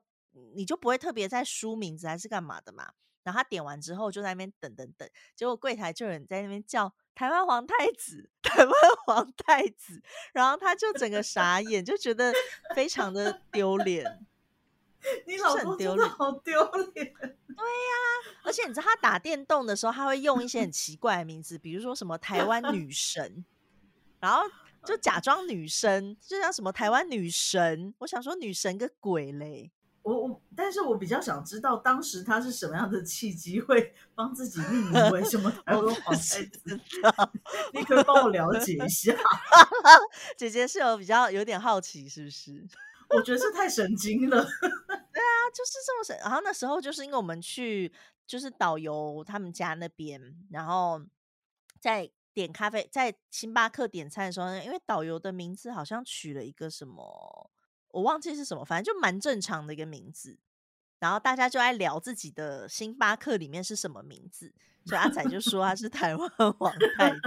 [SPEAKER 2] 你就不会特别再输名字还是干嘛的嘛。然后他点完之后就在那边等等等，结果柜台就有人在那边叫台湾皇太子，*laughs* 台湾皇太子，然后他就整个傻眼，就觉得非常的丢脸。*laughs*
[SPEAKER 1] 你
[SPEAKER 2] 是
[SPEAKER 1] 老公真的
[SPEAKER 2] 好丢脸
[SPEAKER 1] 好丢脸。*laughs*
[SPEAKER 2] 而且你知道他打电动的时候，他会用一些很奇怪的名字，比如说什么台湾女神，然后就假装女生，就像什么台湾女神。我想说女神个鬼嘞！
[SPEAKER 1] 我我，但是我比较想知道当时他是什么样的契机会帮自己命名为什么 *laughs* 台湾皇太子？*laughs* 你可以帮我了解一下。*laughs*
[SPEAKER 2] 姐姐是有比较有点好奇，是不是？
[SPEAKER 1] 我觉得这太神经了。
[SPEAKER 2] 对啊，就是这么神。然后那时候就是因为我们去，就是导游他们家那边，然后在点咖啡，在星巴克点餐的时候呢，因为导游的名字好像取了一个什么，我忘记是什么，反正就蛮正常的一个名字。然后大家就在聊自己的星巴克里面是什么名字，所以阿仔就说他是台湾皇太子，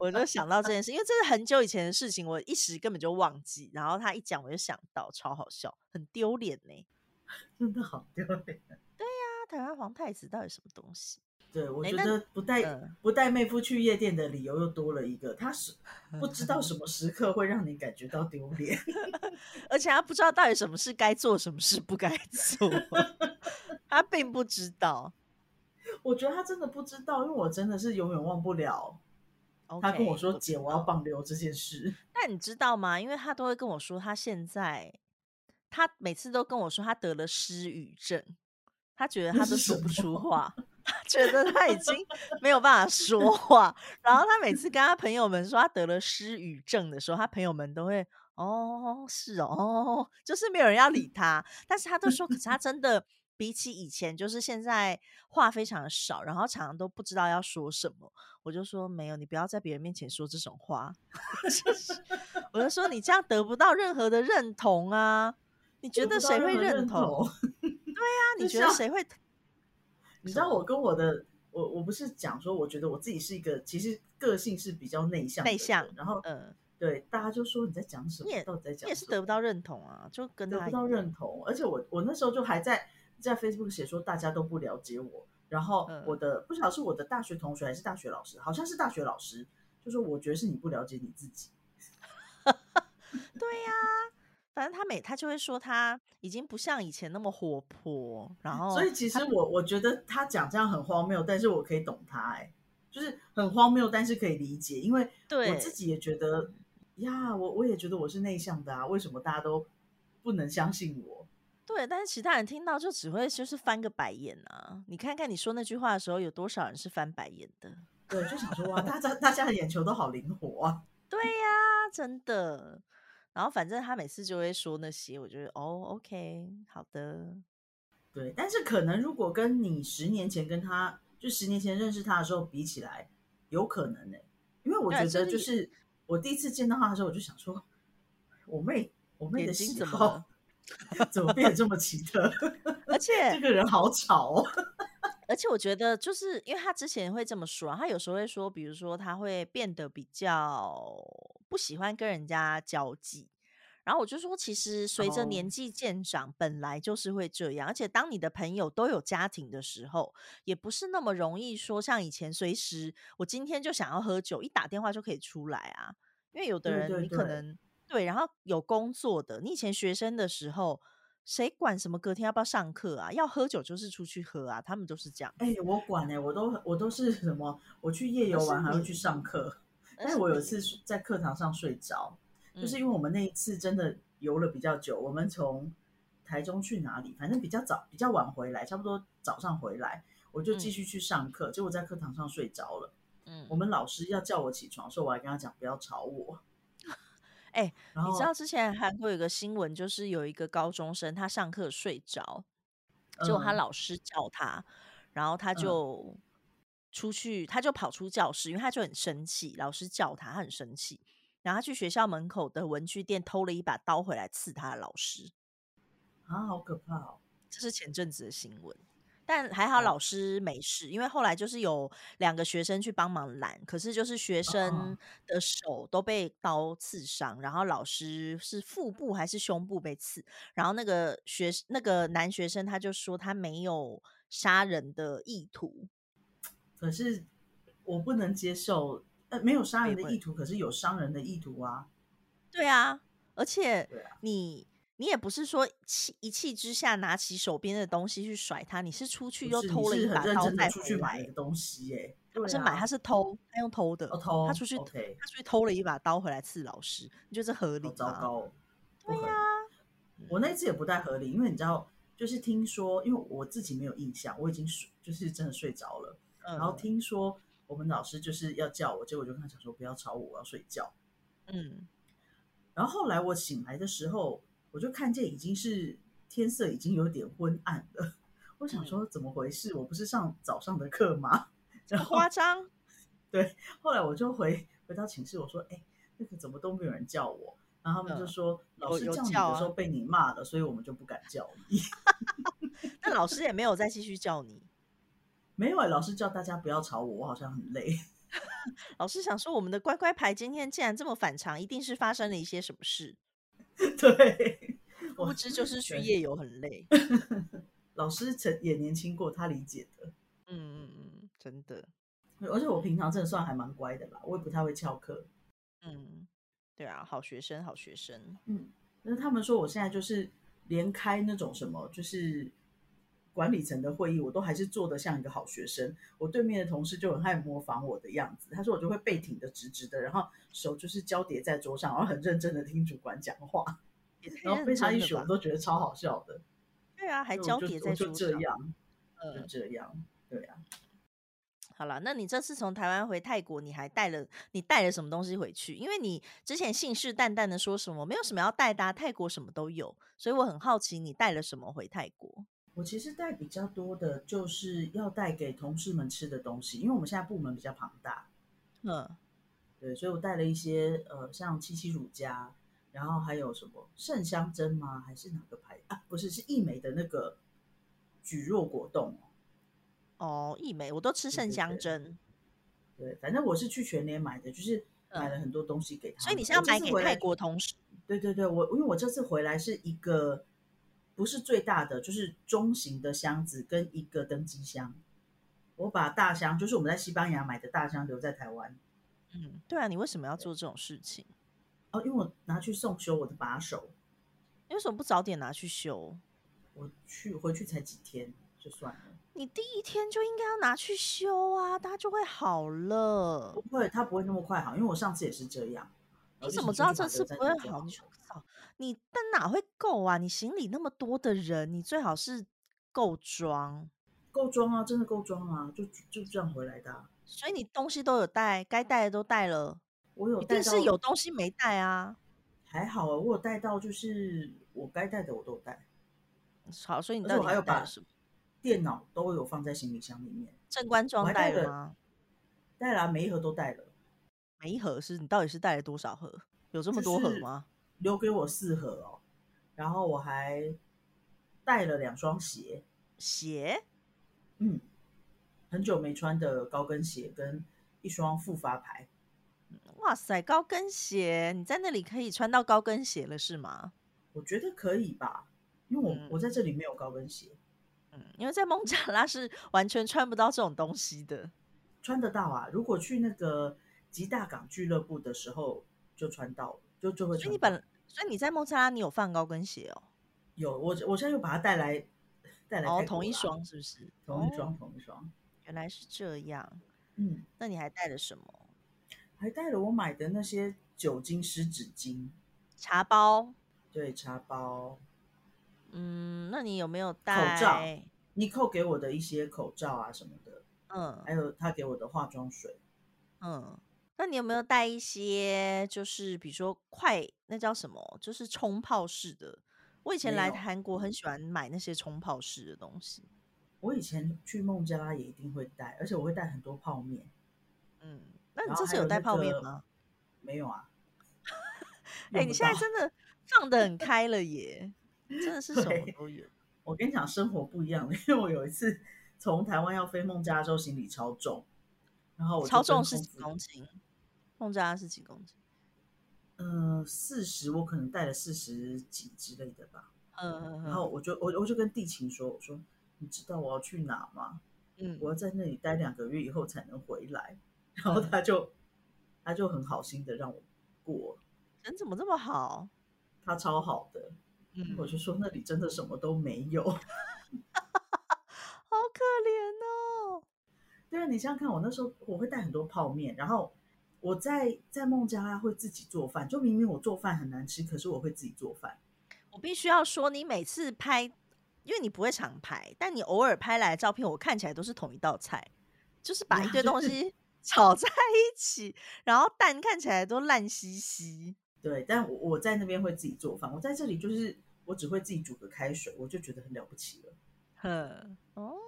[SPEAKER 2] 我就想到这件事，因为这是很久以前的事情，我一时根本就忘记。然后他一讲，我就想到，超好笑，很丢脸呢。*laughs*
[SPEAKER 1] 真的好丢脸。
[SPEAKER 2] 对呀台湾皇太子到底什么东西？
[SPEAKER 1] 对，我觉得不带、
[SPEAKER 2] 嗯
[SPEAKER 1] 不带妹夫去夜店的理由又多了一个，他是 *laughs* 不知道什么时刻会让你感觉到丢脸。*laughs*
[SPEAKER 2] 而且他不知道到底什么事该做，什么事不该做，*laughs* 他并不知道。
[SPEAKER 1] 我觉得他真的不知道，因为我真的是永远忘不了他跟我说：“
[SPEAKER 2] 知
[SPEAKER 1] 姐，我要
[SPEAKER 2] 道。
[SPEAKER 1] 棒溜这件事。
[SPEAKER 2] 那你知道吗？因为他都会跟我说，他现在他每次都跟我说他得了失语症，他觉得他都说不出话，他觉得他已经没有办法说话。然后他每次跟他朋友们说他得了失语症的时候，他朋友们都会哦，是哦，哦 *laughs* 就是没有人要理他。但是他都说，可是他真的比起以前，就是现在话非常的少，然后常常都不知道要说什么。我就说没有，你不要在别人面前说这种话。*laughs* 就是我就说你这样得不到任何的认同啊！你觉得 *laughs* 谁会认同？
[SPEAKER 1] 同？
[SPEAKER 2] 那你觉得谁会？
[SPEAKER 1] 你知道我跟我的我我不是讲说，我觉得我自己是一个其实个性是比较内向
[SPEAKER 2] 内向
[SPEAKER 1] 然后
[SPEAKER 2] 嗯，
[SPEAKER 1] 对大家就说你在讲什么
[SPEAKER 2] 你也，
[SPEAKER 1] 到底在讲？
[SPEAKER 2] 也是得不到认同啊，就跟
[SPEAKER 1] 得不到认同，而且我我那时候就还在在 Facebook 写说大家都不了解我，然后
[SPEAKER 2] 嗯
[SPEAKER 1] 我的、不晓得是我的大学同学还是大学老师，好像是大学老师，就说我觉得是你不了解你自己，*laughs*
[SPEAKER 2] 对呀、反正他每他就会说他已经不像以前那么活泼，然后
[SPEAKER 1] 所以其实我我觉得他讲这样很荒谬，但是我可以懂他、哎，就是很荒谬，但是可以理解，因为我自己也觉得呀，我我也觉得我是内向的啊，为什么大家都不能相信我？
[SPEAKER 2] 对，但是其他人听到就只会就是翻个白眼啊！你看看你说那句话的时候，有多少人是翻白眼的？
[SPEAKER 1] 对，就想说哇，*laughs* 大家大家的眼球都好灵活啊。
[SPEAKER 2] 对呀、真的。然后反正他每次就会说那些，我觉得哦，OK，好的，
[SPEAKER 1] 对，但是可能如果跟你十年前跟他就十年前认识他的时候比起来，有可能呢、因为我觉得就是我第一次见到他的时候，我就想说，我妹我妹的
[SPEAKER 2] 眼睛
[SPEAKER 1] 喜好
[SPEAKER 2] 怎么 *laughs*
[SPEAKER 1] 怎么变得这么奇特？
[SPEAKER 2] 而 *laughs* 且
[SPEAKER 1] 这个人好吵哦。
[SPEAKER 2] 而且我觉得，就是因为他之前会这么说啊，他有时候会说，比如说他会变得比较不喜欢跟人家交际。然后我就说，其实随着
[SPEAKER 1] 哦
[SPEAKER 2] 年纪渐长，本来就是会这样。而且当你的朋友都有家庭的时候，也不是那么容易说像以前随时我今天就想要喝酒，一打电话就可以出来啊。因为有的人你可能对，然后有工作的，你以前学生的时候，谁管什么隔天要不要上课啊？要喝酒就是出去喝啊，他们都是这样。
[SPEAKER 1] 哎、我管哎、我都我都是什么？我去夜游玩还会去上课，但是我有一次在课堂上睡着，就是
[SPEAKER 2] 嗯
[SPEAKER 1] 因为我们那一次真的游了比较久，我们从台中去哪里，反正比较早、比较晚回来，差不多早上回来，我就继
[SPEAKER 2] 嗯
[SPEAKER 1] 续去上课，结果在课堂上睡着了。
[SPEAKER 2] 嗯
[SPEAKER 1] 我们老师要叫我起床的时候，我还跟他讲不要吵我。*laughs*
[SPEAKER 2] 哎你知道之前韩国有个新闻，就是有一个高中生他上课睡着，结果他
[SPEAKER 1] 嗯
[SPEAKER 2] 老师叫他，然后他
[SPEAKER 1] 嗯
[SPEAKER 2] 就出去，他就跑出教室，因为他就很生气，老师叫他，他很生气，然后他去学校门口的文具店偷了一把刀回来刺他的老师，
[SPEAKER 1] 啊，好可怕哦！
[SPEAKER 2] 这是前阵子的新闻。但还好老
[SPEAKER 1] 哦
[SPEAKER 2] 师没事，因为后来就是有两个学生去帮忙拦，可是就是学生
[SPEAKER 1] 嗯
[SPEAKER 2] 的手都被刀刺伤，然后老师是腹部还是胸部被刺，然后那个学那个男学生他就说他没有杀人的意图，
[SPEAKER 1] 可是我不能接受，呃，没有杀人的意图，可是有伤人的意图啊。
[SPEAKER 2] 对啊，而且你你也不是说气一气之下拿起手边的东西去甩他，你是出去又偷了一把刀带回
[SPEAKER 1] 去买的，东西耶、对
[SPEAKER 2] 不是买，
[SPEAKER 1] 啊
[SPEAKER 2] 他是偷，他用偷的，
[SPEAKER 1] 哦偷
[SPEAKER 2] 他出去他出去偷了一把刀回来刺老师，你觉得这合理吗。对
[SPEAKER 1] 呀、
[SPEAKER 2] 嗯
[SPEAKER 1] 我那次也不太合理，因为你知道，就是听说，因为我自己没有印象，我已经睡，就是真的睡着了。
[SPEAKER 2] 嗯，
[SPEAKER 1] 然后听说我们老师就是要叫我，结果我就跟他讲说不要吵我，我要睡觉。
[SPEAKER 2] 嗯，
[SPEAKER 1] 然后后来我醒来的时候，我就看见已经是天色已经有点昏暗了。我想说怎么回事？我不是上早上的课吗？*laughs*
[SPEAKER 2] 夸张？
[SPEAKER 1] 对后来我就回回到寝室，我说：“哎、那个怎么都没有人叫我？”然后他们就
[SPEAKER 2] 嗯
[SPEAKER 1] 说：“老师叫你的时候被你骂了，所以我们就不敢叫你。*laughs*
[SPEAKER 2] 那老师也没有再继续叫你。”
[SPEAKER 1] 没有、欸，老师叫大家不要吵我，我好像很累。*laughs*
[SPEAKER 2] 老师想说，我们的乖乖牌今天竟然这么反常，一定是发生了一些什么事。
[SPEAKER 1] 对，
[SPEAKER 2] 我不知就是去夜游很累。*laughs*
[SPEAKER 1] 老师曾也年轻过，他理解的。
[SPEAKER 2] 嗯嗯嗯，真的。
[SPEAKER 1] 而且我平常真的算还蛮乖的啦，我也不太会翘课。
[SPEAKER 2] 嗯，对啊，好学生，好学生。
[SPEAKER 1] 嗯，但是他们说我现在就是连开那种什么，就是管理层的会议，我都还是做的像一个好学生。我对面的同事就很爱模仿我的样子，他说我就会背挺的直直的，然后手就是交叠在桌上，然后很认真的听主管讲话，然后被
[SPEAKER 2] 认真了吧
[SPEAKER 1] 他一学我都觉得超好笑的。
[SPEAKER 2] 对啊，还交叠在桌上。
[SPEAKER 1] 这样，就
[SPEAKER 2] 嗯，
[SPEAKER 1] 这样，对啊。
[SPEAKER 2] 好了，那你这次从台湾回泰国，你还带了你带了什么东西回去？因为你之前信誓旦旦的说什么没有什么要带的、啊，泰国什么都有，所以我很好奇你带了什么回泰国。
[SPEAKER 1] 我其实带比较多的就是要带给同事们吃的东西，因为我们现在部门比较庞大，
[SPEAKER 2] 嗯，
[SPEAKER 1] 对，所以我带了一些呃，像七七乳加，然后还有什么圣香针吗？还是哪个牌啊？不是，是益美的那个蒟蒻果冻哦。
[SPEAKER 2] 哦，益美我都吃圣
[SPEAKER 1] 对对对
[SPEAKER 2] 香针，
[SPEAKER 1] 对，反正我是去全年买的，就是买了
[SPEAKER 2] 嗯
[SPEAKER 1] 很多东西给他们。
[SPEAKER 2] 所以你是要买给泰国同事。
[SPEAKER 1] 对对对，我因为我这次回来是一个不是最大的，就是中型的箱子跟一个登机箱。我把大箱，就是我们在西班牙买的大箱留在台湾
[SPEAKER 2] 嗯，对啊，你为什么要做这种事情？
[SPEAKER 1] 哦，因为我拿去送修我的把手，
[SPEAKER 2] 你为什么不早点拿去修？
[SPEAKER 1] 我去回去才几天就算了。
[SPEAKER 2] 你第一天就应该要拿去修啊，它就会好了
[SPEAKER 1] 不。会，它不会那么快好，因为我上次也是这样。
[SPEAKER 2] 你怎么知道这次不会好？你你但哪会够啊？你行李那么多的人，你最好是够装，
[SPEAKER 1] 够装啊，真的够装啊，就就这样回来的啊、
[SPEAKER 2] 所以你东西都有带，该带的都带了，
[SPEAKER 1] 我有带到
[SPEAKER 2] 一定是有东西没带啊。
[SPEAKER 1] 还好啊，我有带到，就是我该带的我都有带，
[SPEAKER 2] 好，所以你到底
[SPEAKER 1] 我还有把
[SPEAKER 2] 带什么？
[SPEAKER 1] 电脑都有放在行李箱里面，
[SPEAKER 2] 正官装
[SPEAKER 1] 带了
[SPEAKER 2] 带了吗？
[SPEAKER 1] 带了啊、每一盒都带了，
[SPEAKER 2] 每一盒是你到底是带了多少盒？有这么多盒吗？
[SPEAKER 1] 留给我四盒哦。然后我还带了两双鞋，
[SPEAKER 2] 鞋？
[SPEAKER 1] 嗯，很久没穿的高跟鞋跟一双复发牌。
[SPEAKER 2] 哇塞，高跟鞋！你在那里可以穿到高跟鞋了是吗？
[SPEAKER 1] 我觉得可以吧，因为我、
[SPEAKER 2] 嗯
[SPEAKER 1] 我在这里没有高跟鞋，
[SPEAKER 2] 嗯，因为在孟加拉是完全穿不到这种东西的。
[SPEAKER 1] 穿得到啊。如果去那个吉大港俱乐部的时候就穿到了，就就会穿到。
[SPEAKER 2] 所以你本，所以你在孟加拉你有放高跟鞋哦？
[SPEAKER 1] 有我我现在又把它带来带来
[SPEAKER 2] 哦，同一双是不是？哦
[SPEAKER 1] 同一双同一双。
[SPEAKER 2] 原来是这样。
[SPEAKER 1] 嗯，
[SPEAKER 2] 那你还带了什么？
[SPEAKER 1] 还带了我买的那些酒精湿纸巾，
[SPEAKER 2] 茶包。
[SPEAKER 1] 对，茶包，
[SPEAKER 2] 嗯，那你有没有带口
[SPEAKER 1] 罩
[SPEAKER 2] 带？
[SPEAKER 1] 尼寇给我的一些口罩啊什么的，
[SPEAKER 2] 嗯
[SPEAKER 1] 还有他给我的化妆水。
[SPEAKER 2] 嗯，那你有没有带一些，就是比如说快，那叫什么？就是冲泡式的。我以前来韩国很喜欢买那些冲泡式的东西。
[SPEAKER 1] 我以前去孟加拉也一定会带，而且我会带很多泡面。
[SPEAKER 2] 嗯，那你这次有带泡面
[SPEAKER 1] 个
[SPEAKER 2] 吗？
[SPEAKER 1] 没有啊？
[SPEAKER 2] 哎、你现在真的放得很开了耶，真的是什么都有。
[SPEAKER 1] 我跟你讲，生活不一样，因为我有一次从台湾要飞孟加拉的时候，行李超重，然后我
[SPEAKER 2] 超重是几公斤？孟加拉是几公斤？
[SPEAKER 1] 嗯，四十，我可能带了四十几之类的吧。
[SPEAKER 2] 嗯嗯
[SPEAKER 1] 然后我就我我就跟地勤说，我说你知道我要去哪吗？
[SPEAKER 2] 嗯
[SPEAKER 1] 我要在那里待两个月以后才能回来。然后他就他就很好心的让我过，
[SPEAKER 2] 人怎么这么好？
[SPEAKER 1] 他超好的。
[SPEAKER 2] 嗯，
[SPEAKER 1] 我就说那里真的什么都没有。*laughs*
[SPEAKER 2] 好可怜哦。
[SPEAKER 1] 对啊，你想想看，我那时候我会带很多泡面，然后我在在孟加拉会自己做饭，就明明我做饭很难吃，可是我会自己做饭。
[SPEAKER 2] 我必须要说，你每次拍，因为你不会常拍，但你偶尔拍来的照片，我看起来都是同一道菜，就是把一堆东 *laughs* 西炒在一起，然后蛋看起来都烂兮兮。
[SPEAKER 1] 对，但我我在那边会自己做饭，我在这里就是我只会自己煮个开水，我就觉得很了不起了。*laughs*
[SPEAKER 2] 呵，哦，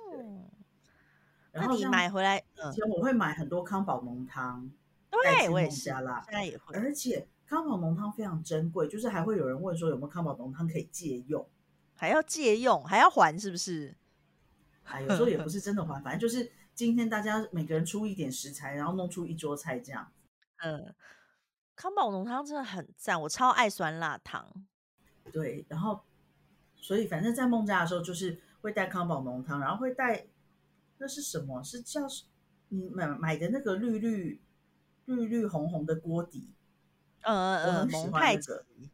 [SPEAKER 1] 然后像
[SPEAKER 2] 那你买回来，
[SPEAKER 1] 以
[SPEAKER 2] 嗯，
[SPEAKER 1] 前我会买很多康宝浓汤，带
[SPEAKER 2] 对我也是，
[SPEAKER 1] 加拉
[SPEAKER 2] 现在也会。
[SPEAKER 1] 而且康宝浓汤非常珍贵，就是还会有人问说有没有康宝浓汤可以借用。
[SPEAKER 2] 还要借用，还要还，是不是？*laughs*
[SPEAKER 1] 哎，有时候也不是 *laughs* 真的还，反正就是今天大家每个人出一点食材，然后弄出一桌菜这样。
[SPEAKER 2] 嗯，康宝浓汤真的很赞，我超爱酸辣汤。
[SPEAKER 1] 对，然后所以反正在孟加拉的时候，就是会带康宝浓汤，然后会带那是什么？是叫你买买的那个绿绿绿绿红红的锅底，
[SPEAKER 2] 呃呃，
[SPEAKER 1] 我很喜
[SPEAKER 2] 蒙太奇
[SPEAKER 1] 欢那个，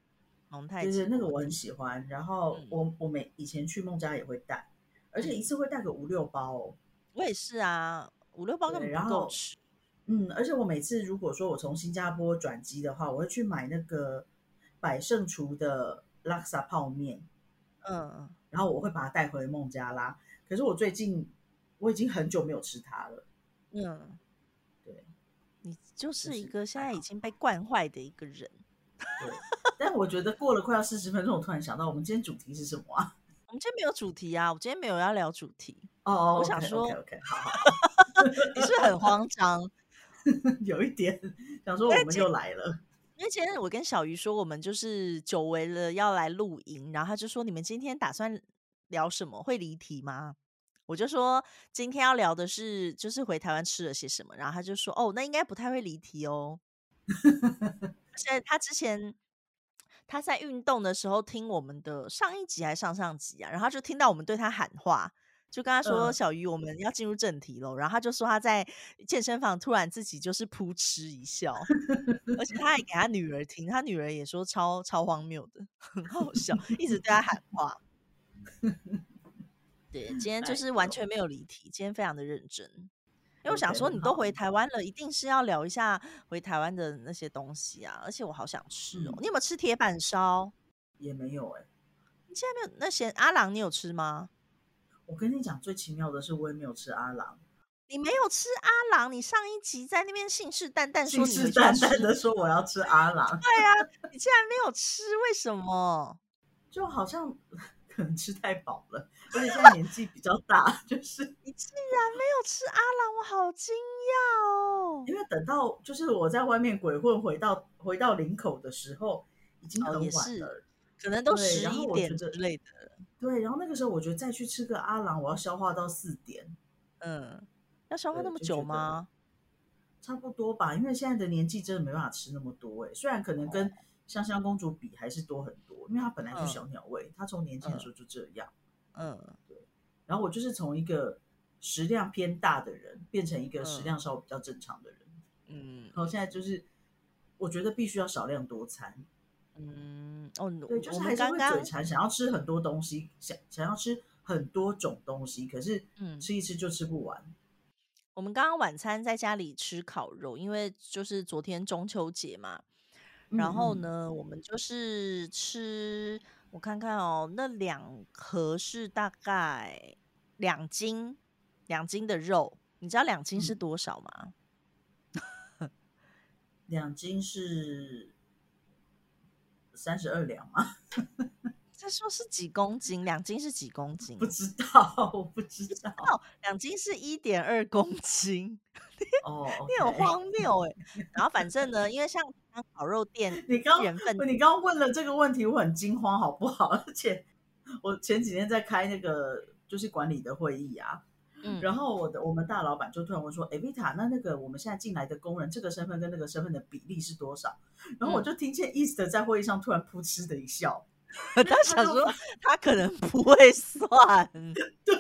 [SPEAKER 2] 蒙太奇，
[SPEAKER 1] 对对，那个我很喜欢。然后
[SPEAKER 2] 嗯
[SPEAKER 1] 我我每以前去孟加也会带，而且一次会带个五六包哦。
[SPEAKER 2] 我也是啊，五六包根本够吃。
[SPEAKER 1] 嗯，而且我每次如果说我从新加坡转机的话，我会去买那个百胜厨的拉萨泡面，
[SPEAKER 2] 嗯，
[SPEAKER 1] 然后我会把它带回孟加拉。可是我最近我已经很久没有吃它了。
[SPEAKER 2] 嗯，就是一
[SPEAKER 1] 是
[SPEAKER 2] 个现在已经被惯坏的一个人。
[SPEAKER 1] 对，但我觉得过了快要四十分钟，我突然想到，我们今天主题是什么啊？*laughs*
[SPEAKER 2] 我们今天没有主题啊，我今天没有要聊主题，
[SPEAKER 1] 哦哦，
[SPEAKER 2] 我想说
[SPEAKER 1] o k o k 好好，
[SPEAKER 2] 你是很慌张？*laughs*
[SPEAKER 1] 有一点想说我们又来了。
[SPEAKER 2] 因为今天我跟小鱼说，我们就是久违了要来露营，然后他就说你们今天打算聊什么？会离题吗？我就说今天要聊的是就是回台湾吃了些什么，然后他就说哦，那应该不太会离题哦。*laughs* 而且他之前他在运动的时候听我们的上一集还是上上集啊，然后他就听到我们对他喊话，就跟他说：“
[SPEAKER 1] 嗯
[SPEAKER 2] 小鱼，我们要进入正题喽。”然后他就说他在健身房突然自己就是扑哧一笑，而且他还给他女儿听，他女儿也说超超荒谬的，很好笑，一直对他喊话。对，今天就
[SPEAKER 1] 哎
[SPEAKER 2] 是完全没有离题，今天非常的认真。因为我想说，你都回台湾了，一定是要聊一下回台湾的那些东西啊！而且我好想吃哦。
[SPEAKER 1] 嗯
[SPEAKER 2] 你有没有吃铁板烧？
[SPEAKER 1] 也没有哎、
[SPEAKER 2] 你现在没有那些阿郎，你有吃吗？
[SPEAKER 1] 我跟你讲，最奇妙的是我也没有吃阿郎，
[SPEAKER 2] 你没有吃阿郎，你上一集在那边信誓旦旦说
[SPEAKER 1] 信誓
[SPEAKER 2] 你回去要吃，
[SPEAKER 1] 旦旦的说我要吃阿郎，
[SPEAKER 2] 对啊，你竟然没有吃，为什么？
[SPEAKER 1] 就好像可能吃太饱了，而且现在年纪比较大，就是
[SPEAKER 2] 你竟然没有吃阿郎，我好惊讶哦！
[SPEAKER 1] 因为等到就是我在外面鬼混回到回到林口的时候，已经
[SPEAKER 2] 哦
[SPEAKER 1] 很晚了。
[SPEAKER 2] 可能都十一点之类的，
[SPEAKER 1] 对，然后那个时候我觉得再去吃个阿郎，我要消化到四点，
[SPEAKER 2] 嗯，要消化那么久吗？
[SPEAKER 1] 差不多吧。因为现在的年纪真的没办法吃那么多哎、虽然可能跟香香公主比还是多很多，因为她本来就
[SPEAKER 2] 嗯
[SPEAKER 1] 小鸟胃，她从年轻的时候就这样。
[SPEAKER 2] 嗯，
[SPEAKER 1] 然后我就是从一个食量偏大的人，变成一个食
[SPEAKER 2] 嗯
[SPEAKER 1] 量稍微比较正常的人。
[SPEAKER 2] 嗯
[SPEAKER 1] 然后现在就是，我觉得必须要少量多餐。
[SPEAKER 2] 嗯，哦，
[SPEAKER 1] 对，就是
[SPEAKER 2] 我
[SPEAKER 1] 还是会嘴馋，想要吃很多东西，想想要吃很多种东西，可是
[SPEAKER 2] 嗯
[SPEAKER 1] 吃一吃就吃不完。
[SPEAKER 2] 我们刚刚晚餐在家里吃烤肉，因为就是昨天中秋节嘛。然后
[SPEAKER 1] 嗯？嗯
[SPEAKER 2] 呢，我们就是吃，我看看哦，那两盒是大概两斤，两斤的肉。你知道两斤是
[SPEAKER 1] 嗯
[SPEAKER 2] 多少吗？*laughs*
[SPEAKER 1] 两斤是三十二两吗？*laughs*
[SPEAKER 2] 这说是几公斤？两斤是几公斤？*laughs* *laughs*
[SPEAKER 1] 不知道，我不知道。
[SPEAKER 2] 哦，两斤是一点二公斤。*laughs*
[SPEAKER 1] 哦，
[SPEAKER 2] 你很荒谬哎。然后反正呢，因为像烤肉店，
[SPEAKER 1] 你刚你刚刚问了这个问题，我很惊慌，好不好？而且我前几天在开那个就是管理的会议啊，嗯，然后我的我们大老板就突然问说：“哎，Vita，那那个我们现在进来的工人，这个身份跟那个身份的比例是多少？”然后我就听见 East 在会议上突然噗嗤的一笑。*laughs*
[SPEAKER 2] 他想说，他可能不会算，*laughs*
[SPEAKER 1] 对，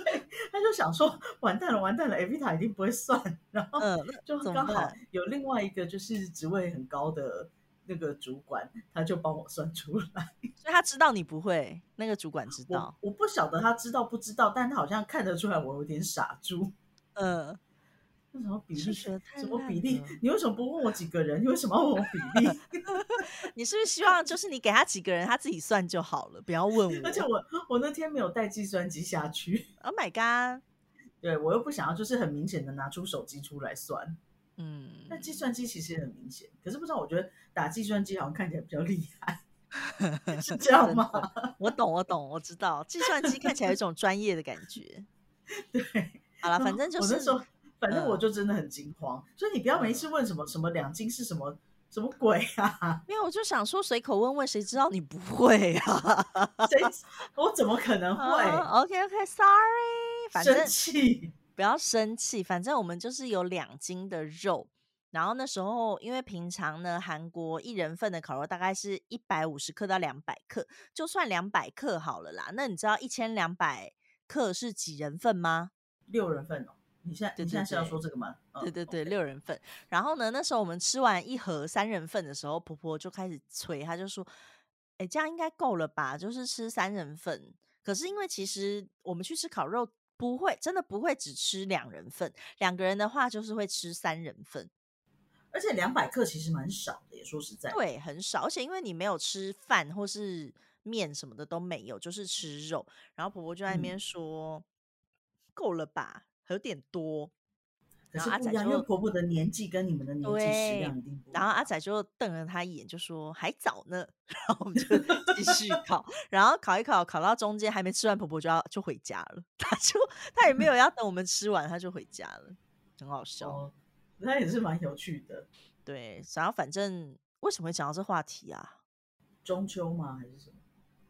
[SPEAKER 1] 他就想说，完蛋了，完蛋了，Avita 一定不会算，*laughs* 然后就刚好有另外一个就是职位很高的那个主管，他就帮我算出来，
[SPEAKER 2] 所以他知道你不会，那个主管知道，
[SPEAKER 1] 我不晓得他知道不知道，但他好像看得出来我有点傻猪，嗯。什么比例？什么比例？你为什么不问我几个人？你为什么要问我比例？*laughs*
[SPEAKER 2] 你是不是希望就是你给他几个人，他自己算就好了，不要问我？
[SPEAKER 1] 而且我我那天没有带计算机下去。
[SPEAKER 2] Oh my god！*laughs*
[SPEAKER 1] 对我又不想要，就是很明显的拿出手机出来算。嗯，那计算机其实也很明显，可是不知道，我觉得打计算机好像看起来比较厉害，*laughs* 是这样吗？
[SPEAKER 2] 我懂，我懂，我知道，计算机看起来有一种专业的感觉。
[SPEAKER 1] 对，
[SPEAKER 2] 好了，反正就是。
[SPEAKER 1] 反正我就真的很惊慌，所以你不要没事问什么什么两斤是什么什么鬼啊？
[SPEAKER 2] 没有，我就想说随口问问，谁知道你不会啊？
[SPEAKER 1] 谁？我怎么可能会
[SPEAKER 2] ？OK OK，Sorry，
[SPEAKER 1] 生气，
[SPEAKER 2] 不要生气。反正我们就是有两斤的肉，然后那时候因为平常呢，韩国一人份的烤肉大概是一百五十克到两百克，就算两百克好了啦。那你知道一千两百克是几人份吗？
[SPEAKER 1] 六人份哦。你现在你现在是要说这个吗？
[SPEAKER 2] 对对对，六人份。然后呢，那时候我们吃完一盒三人份的时候，婆婆就开始催，她就说：“哎，这样应该够了吧？就是吃三人份。可是因为其实我们去吃烤肉，不会真的不会只吃两人份，两个人的话就是会吃三人份。
[SPEAKER 1] 而且两百克其实蛮少的，也说实在，
[SPEAKER 2] 对，很少。而且因为你没有吃饭或是面什么的都没有，就是吃肉。然后婆婆就在那边说：够了吧？”有点多，
[SPEAKER 1] 然后阿仔因为婆婆的年纪跟你们的年纪食量一定不。
[SPEAKER 2] 然后阿仔就瞪了他一眼，就说还早呢。*laughs* 然后我们就 *laughs* 继续烤，然后烤一烤，烤到中间还没吃完，婆婆就要就回家了。*laughs* 他就他也没有要等我们吃完，他就回家了，很好笑。
[SPEAKER 1] 那也是蛮有趣的。
[SPEAKER 2] 对，然后反正为什么会讲到这话题啊？
[SPEAKER 1] 中秋吗？还是什么？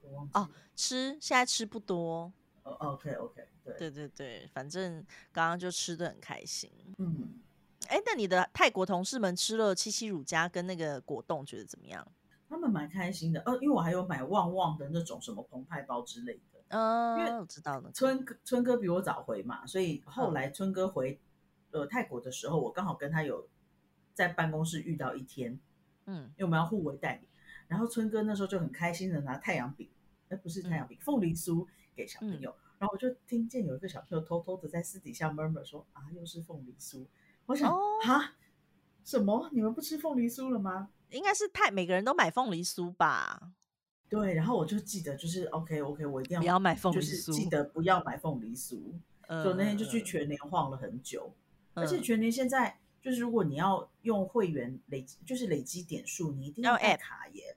[SPEAKER 1] 我忘记。哦，
[SPEAKER 2] 吃现在吃不多。
[SPEAKER 1] 哦，OK OK。
[SPEAKER 2] 对对对对，反正刚刚就吃的很开心。嗯，哎，那你的泰国同事们吃了七七乳加跟那个果冻，觉得怎么样？
[SPEAKER 1] 他们蛮开心的。呃，因为我还有买旺旺的那种什么澎湃包之类的。
[SPEAKER 2] 嗯，因为我知道了。
[SPEAKER 1] 春春哥比我早回嘛，所以后来春哥回呃泰国的时候，我刚好跟他有在办公室遇到一天。嗯，因为我们要互为代理。然后春哥那时候就很开心的拿太阳饼，哎，不是太阳饼，凤梨酥给小朋友。然后我就听见有一个小朋友偷偷的在私底下 murmur 说：“啊，又是凤梨酥。”我想啊，什么？你们不吃凤梨酥了吗？
[SPEAKER 2] 应该是太每个人都买凤梨酥吧？
[SPEAKER 1] 对。然后我就记得，就是 OK OK，我一定要
[SPEAKER 2] 不要买凤梨酥，
[SPEAKER 1] 记得不要买凤梨酥。所以那天就去全年晃了很久，而且全年现在就是如果你要用会员累，就是累积点数，你一定要带卡耶。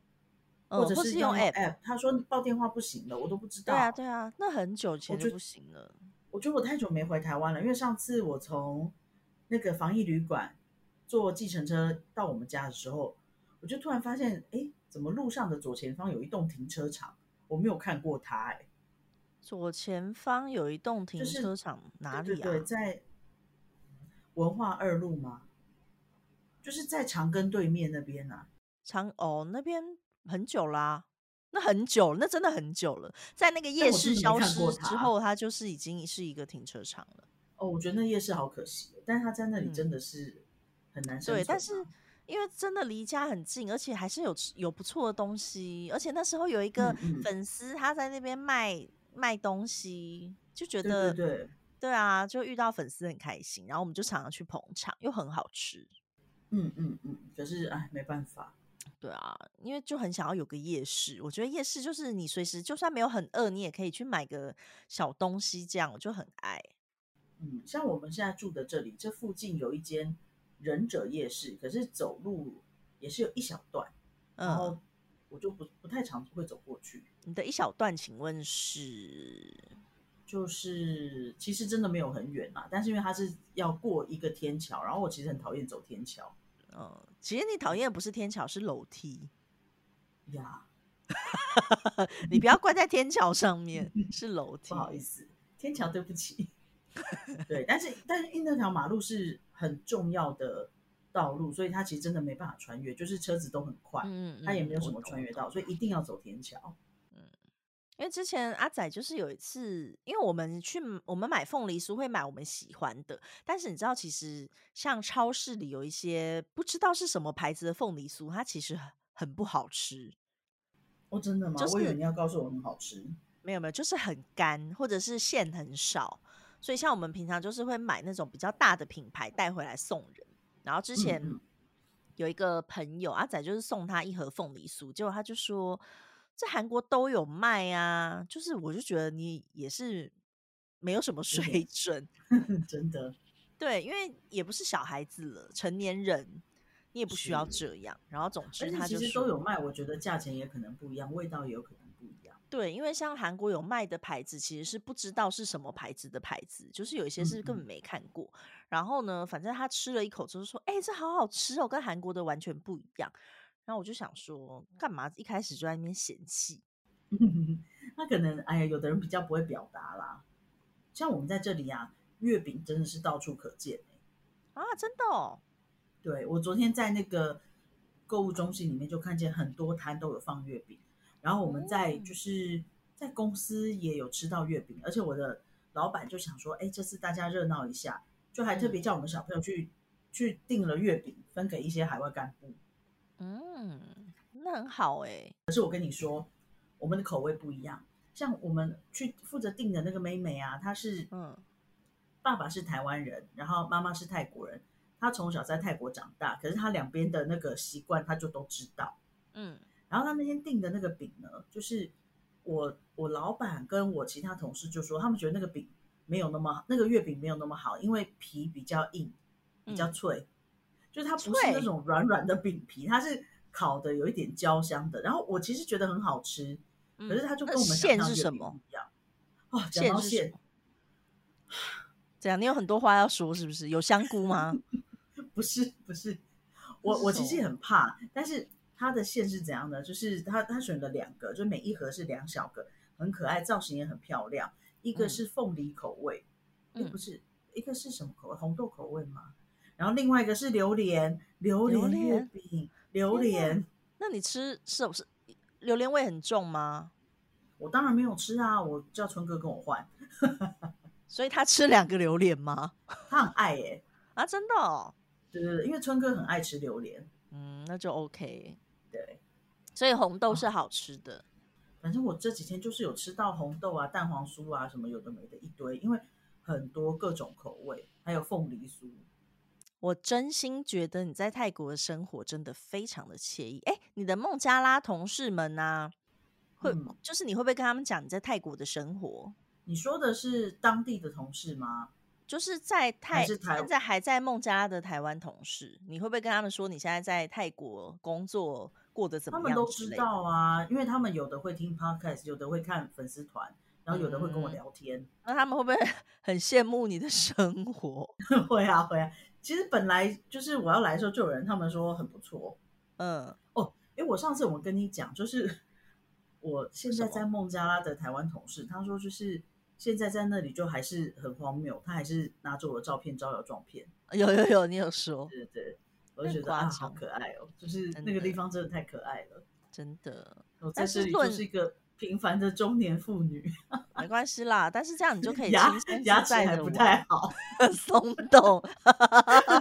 [SPEAKER 1] 或者是用 app，他说报电话不行了，我都不知道。
[SPEAKER 2] 对啊，对啊，那很久前就不行了。
[SPEAKER 1] 我觉得我太久没回台湾了，因为上次我从那个防疫旅馆坐计程车到我们家的时候，我就突然发现，哎，怎么路上的左前方有一栋停车场？我没有看过它，哎，
[SPEAKER 2] 左前方有一栋停车场，哪里
[SPEAKER 1] 啊？对，在文化二路吗？就是在长庚对面那边啊。
[SPEAKER 2] 长哦，那边。很久啦，那很久，那真的很久了。在那个夜市消失之后，它就是已经是一个停车场了。
[SPEAKER 1] 哦，我觉得那夜市好可惜，但是它在那里真的是很难生存。对，
[SPEAKER 2] 但是因为真的离家很近，而且还是有有不错的东西。而且那时候有一个粉丝他在那边卖卖东西，就觉得
[SPEAKER 1] 对
[SPEAKER 2] 对啊，就遇到粉丝很开心。然后我们就常常去捧场，又很好吃。
[SPEAKER 1] 嗯嗯嗯，可是哎，没办法。
[SPEAKER 2] 对啊，因为就很想要有个夜市，我觉得夜市就是你随时就算没有很饿，你也可以去买个小东西，这样我就很爱。
[SPEAKER 1] 嗯，像我们现在住的这里，这附近有一间忍者夜市，可是走路也是有一小段，然
[SPEAKER 2] 嗯，
[SPEAKER 1] 后我就不不太常会走过去。
[SPEAKER 2] 你的一小段，请问是？
[SPEAKER 1] 就是其实真的没有很远啦，但是因为它是要过一个天桥，然后我其实很讨厌走天桥
[SPEAKER 2] 嗯，其实你讨厌的不是天桥，是楼梯。
[SPEAKER 1] 呀，*laughs*
[SPEAKER 2] 你不要怪在天桥上面，*laughs* 是楼梯
[SPEAKER 1] 不。好意思，天桥对不起。*laughs* 对，但是但是因为那条马路是很重要的道路，所以它其实真的没办法穿越，就是车子都很快，
[SPEAKER 2] 嗯嗯，
[SPEAKER 1] 它也没有什么穿越道，所以一定要走天桥。
[SPEAKER 2] 因为之前阿仔就是有一次，因为我们去我们买凤梨酥会买我们喜欢的，但是你知道，其实像超市里有一些不知道是什么牌子的凤梨酥，它其实很很不好吃。
[SPEAKER 1] 哦，真的吗？
[SPEAKER 2] 就是
[SPEAKER 1] 我以为你要告诉我很好吃。
[SPEAKER 2] 没有没有，就是很干，或者是馅很少。所以像我们平常就是会买那种比较大的品牌带回来送人。然后之前
[SPEAKER 1] 嗯
[SPEAKER 2] 有一个朋友阿仔就是送他一盒凤梨酥，结果他就说在韩国都有卖啊，就是我就觉得你也是没有什么 *laughs* 水准，*laughs*
[SPEAKER 1] 真的
[SPEAKER 2] 对，因为也不是小孩子了，成年人你也不需要
[SPEAKER 1] 是
[SPEAKER 2] 这样。然后总之他就说
[SPEAKER 1] 实都有卖，我觉得价钱也可能不一样，味道也有可能不一样。
[SPEAKER 2] 对，因为像韩国有卖的牌子，其实是不知道是什么牌子的牌子，就是有一些是根本
[SPEAKER 1] 嗯
[SPEAKER 2] 没看过。然后呢，反正他吃了一口之后说：“哎、这好好吃哦，跟韩国的完全不一样。”然后我就想说，干嘛一开始就在那边嫌弃？*laughs*
[SPEAKER 1] 那可能哎呀，有的人比较不会表达啦。像我们在这里啊，月饼真的是到处可见、欸、
[SPEAKER 2] 啊，真的哦，
[SPEAKER 1] 对我昨天在那个购物中心里面就看见很多摊都有放月饼，然后我们在
[SPEAKER 2] 嗯
[SPEAKER 1] 就是在公司也有吃到月饼，而且我的老板就想说，哎，这次大家热闹一下，就还特别叫我们小朋友去、去订了月饼，分给一些海外干部。
[SPEAKER 2] 嗯，那很好哎、
[SPEAKER 1] 可是我跟你说，我们的口味不一样。像我们去负责订的那个妹妹啊，她是
[SPEAKER 2] 嗯
[SPEAKER 1] 爸爸是台湾人，然后妈妈是泰国人。她从小在泰国长大，可是她两边的那个习惯，她就都知道。
[SPEAKER 2] 嗯
[SPEAKER 1] 然后她那天订的那个饼呢，就是我我老板跟我其他同事就说，他们觉得那个饼没有那么那个月饼没有那么好，因为皮比较硬，比较
[SPEAKER 2] 嗯
[SPEAKER 1] 脆，就是它不是那种软软的饼皮，它是烤的有一点焦香的。然后我其实觉得很好吃，
[SPEAKER 2] 嗯，
[SPEAKER 1] 可是它就跟我们想
[SPEAKER 2] 馅
[SPEAKER 1] 象月饼
[SPEAKER 2] 是什么
[SPEAKER 1] 不？一样。哦，讲到馅
[SPEAKER 2] 么，这样你有很多话要说，是不是？有香菇吗？*laughs*
[SPEAKER 1] 不是不是，我
[SPEAKER 2] 是
[SPEAKER 1] 我其实也很怕，但是它的馅是怎样的？就是它它选了两个，就每一盒是两小个，很可爱，造型也很漂亮。一个
[SPEAKER 2] 嗯
[SPEAKER 1] 是凤梨口味，诶
[SPEAKER 2] 嗯
[SPEAKER 1] 不是，一个是什么口味？红豆口味吗？然后另外一个是榴莲，榴
[SPEAKER 2] 榴
[SPEAKER 1] 莲月饼，榴莲。
[SPEAKER 2] 那你吃是不是榴莲味很重吗？
[SPEAKER 1] 我当然没有吃啊，我叫春哥跟我换，*laughs*
[SPEAKER 2] 所以他吃两个榴莲吗？*laughs*
[SPEAKER 1] 他很爱耶、
[SPEAKER 2] 啊，真的哦，
[SPEAKER 1] 对对对，因为春哥很爱吃榴莲，
[SPEAKER 2] 嗯，那就 OK。
[SPEAKER 1] 对。
[SPEAKER 2] 所以红豆是好吃的，
[SPEAKER 1] 反正我这几天就是有吃到红豆啊、蛋黄酥啊什么有的没的一堆，因为很多各种口味，还有凤梨酥。
[SPEAKER 2] 我真心觉得你在泰国的生活真的非常的惬意。哎，你的孟加拉同事们呢、会、
[SPEAKER 1] 嗯
[SPEAKER 2] 就是你会不会跟他们讲你在泰国的生活？
[SPEAKER 1] 你说的是当地的同事吗？
[SPEAKER 2] 就是在泰
[SPEAKER 1] 是台
[SPEAKER 2] 现在还在孟加拉的台湾同事，你会不会跟他们说你现在在泰国工作过得怎么样
[SPEAKER 1] 他
[SPEAKER 2] 么
[SPEAKER 1] 们都知？道啊，因为他们有的会听 podcast，有的会看粉丝团，然后有的会跟我
[SPEAKER 2] 嗯
[SPEAKER 1] 聊天。
[SPEAKER 2] 那他们会不会 *laughs* 很羡慕你的生活？
[SPEAKER 1] 会 *laughs* 啊会啊，其实本来就是我要来的时候就有人他们说很不错。
[SPEAKER 2] 嗯，
[SPEAKER 1] 因为我上次我跟你讲，就是我现在在孟加拉的台湾同事，他说就是现在在那里就还是很荒谬，他还是拿着我的照片招摇撞骗。
[SPEAKER 2] 有有有，你有说，
[SPEAKER 1] 对对对，我就觉得啊，好可爱哦，就是那个地方真的太可爱了。
[SPEAKER 2] 真的
[SPEAKER 1] 我在这里就
[SPEAKER 2] 是
[SPEAKER 1] 一个平凡的中年妇女，*laughs*
[SPEAKER 2] 没关系啦。但是这样你就可以
[SPEAKER 1] 牙牙齿还不太，好。*laughs*
[SPEAKER 2] 松动，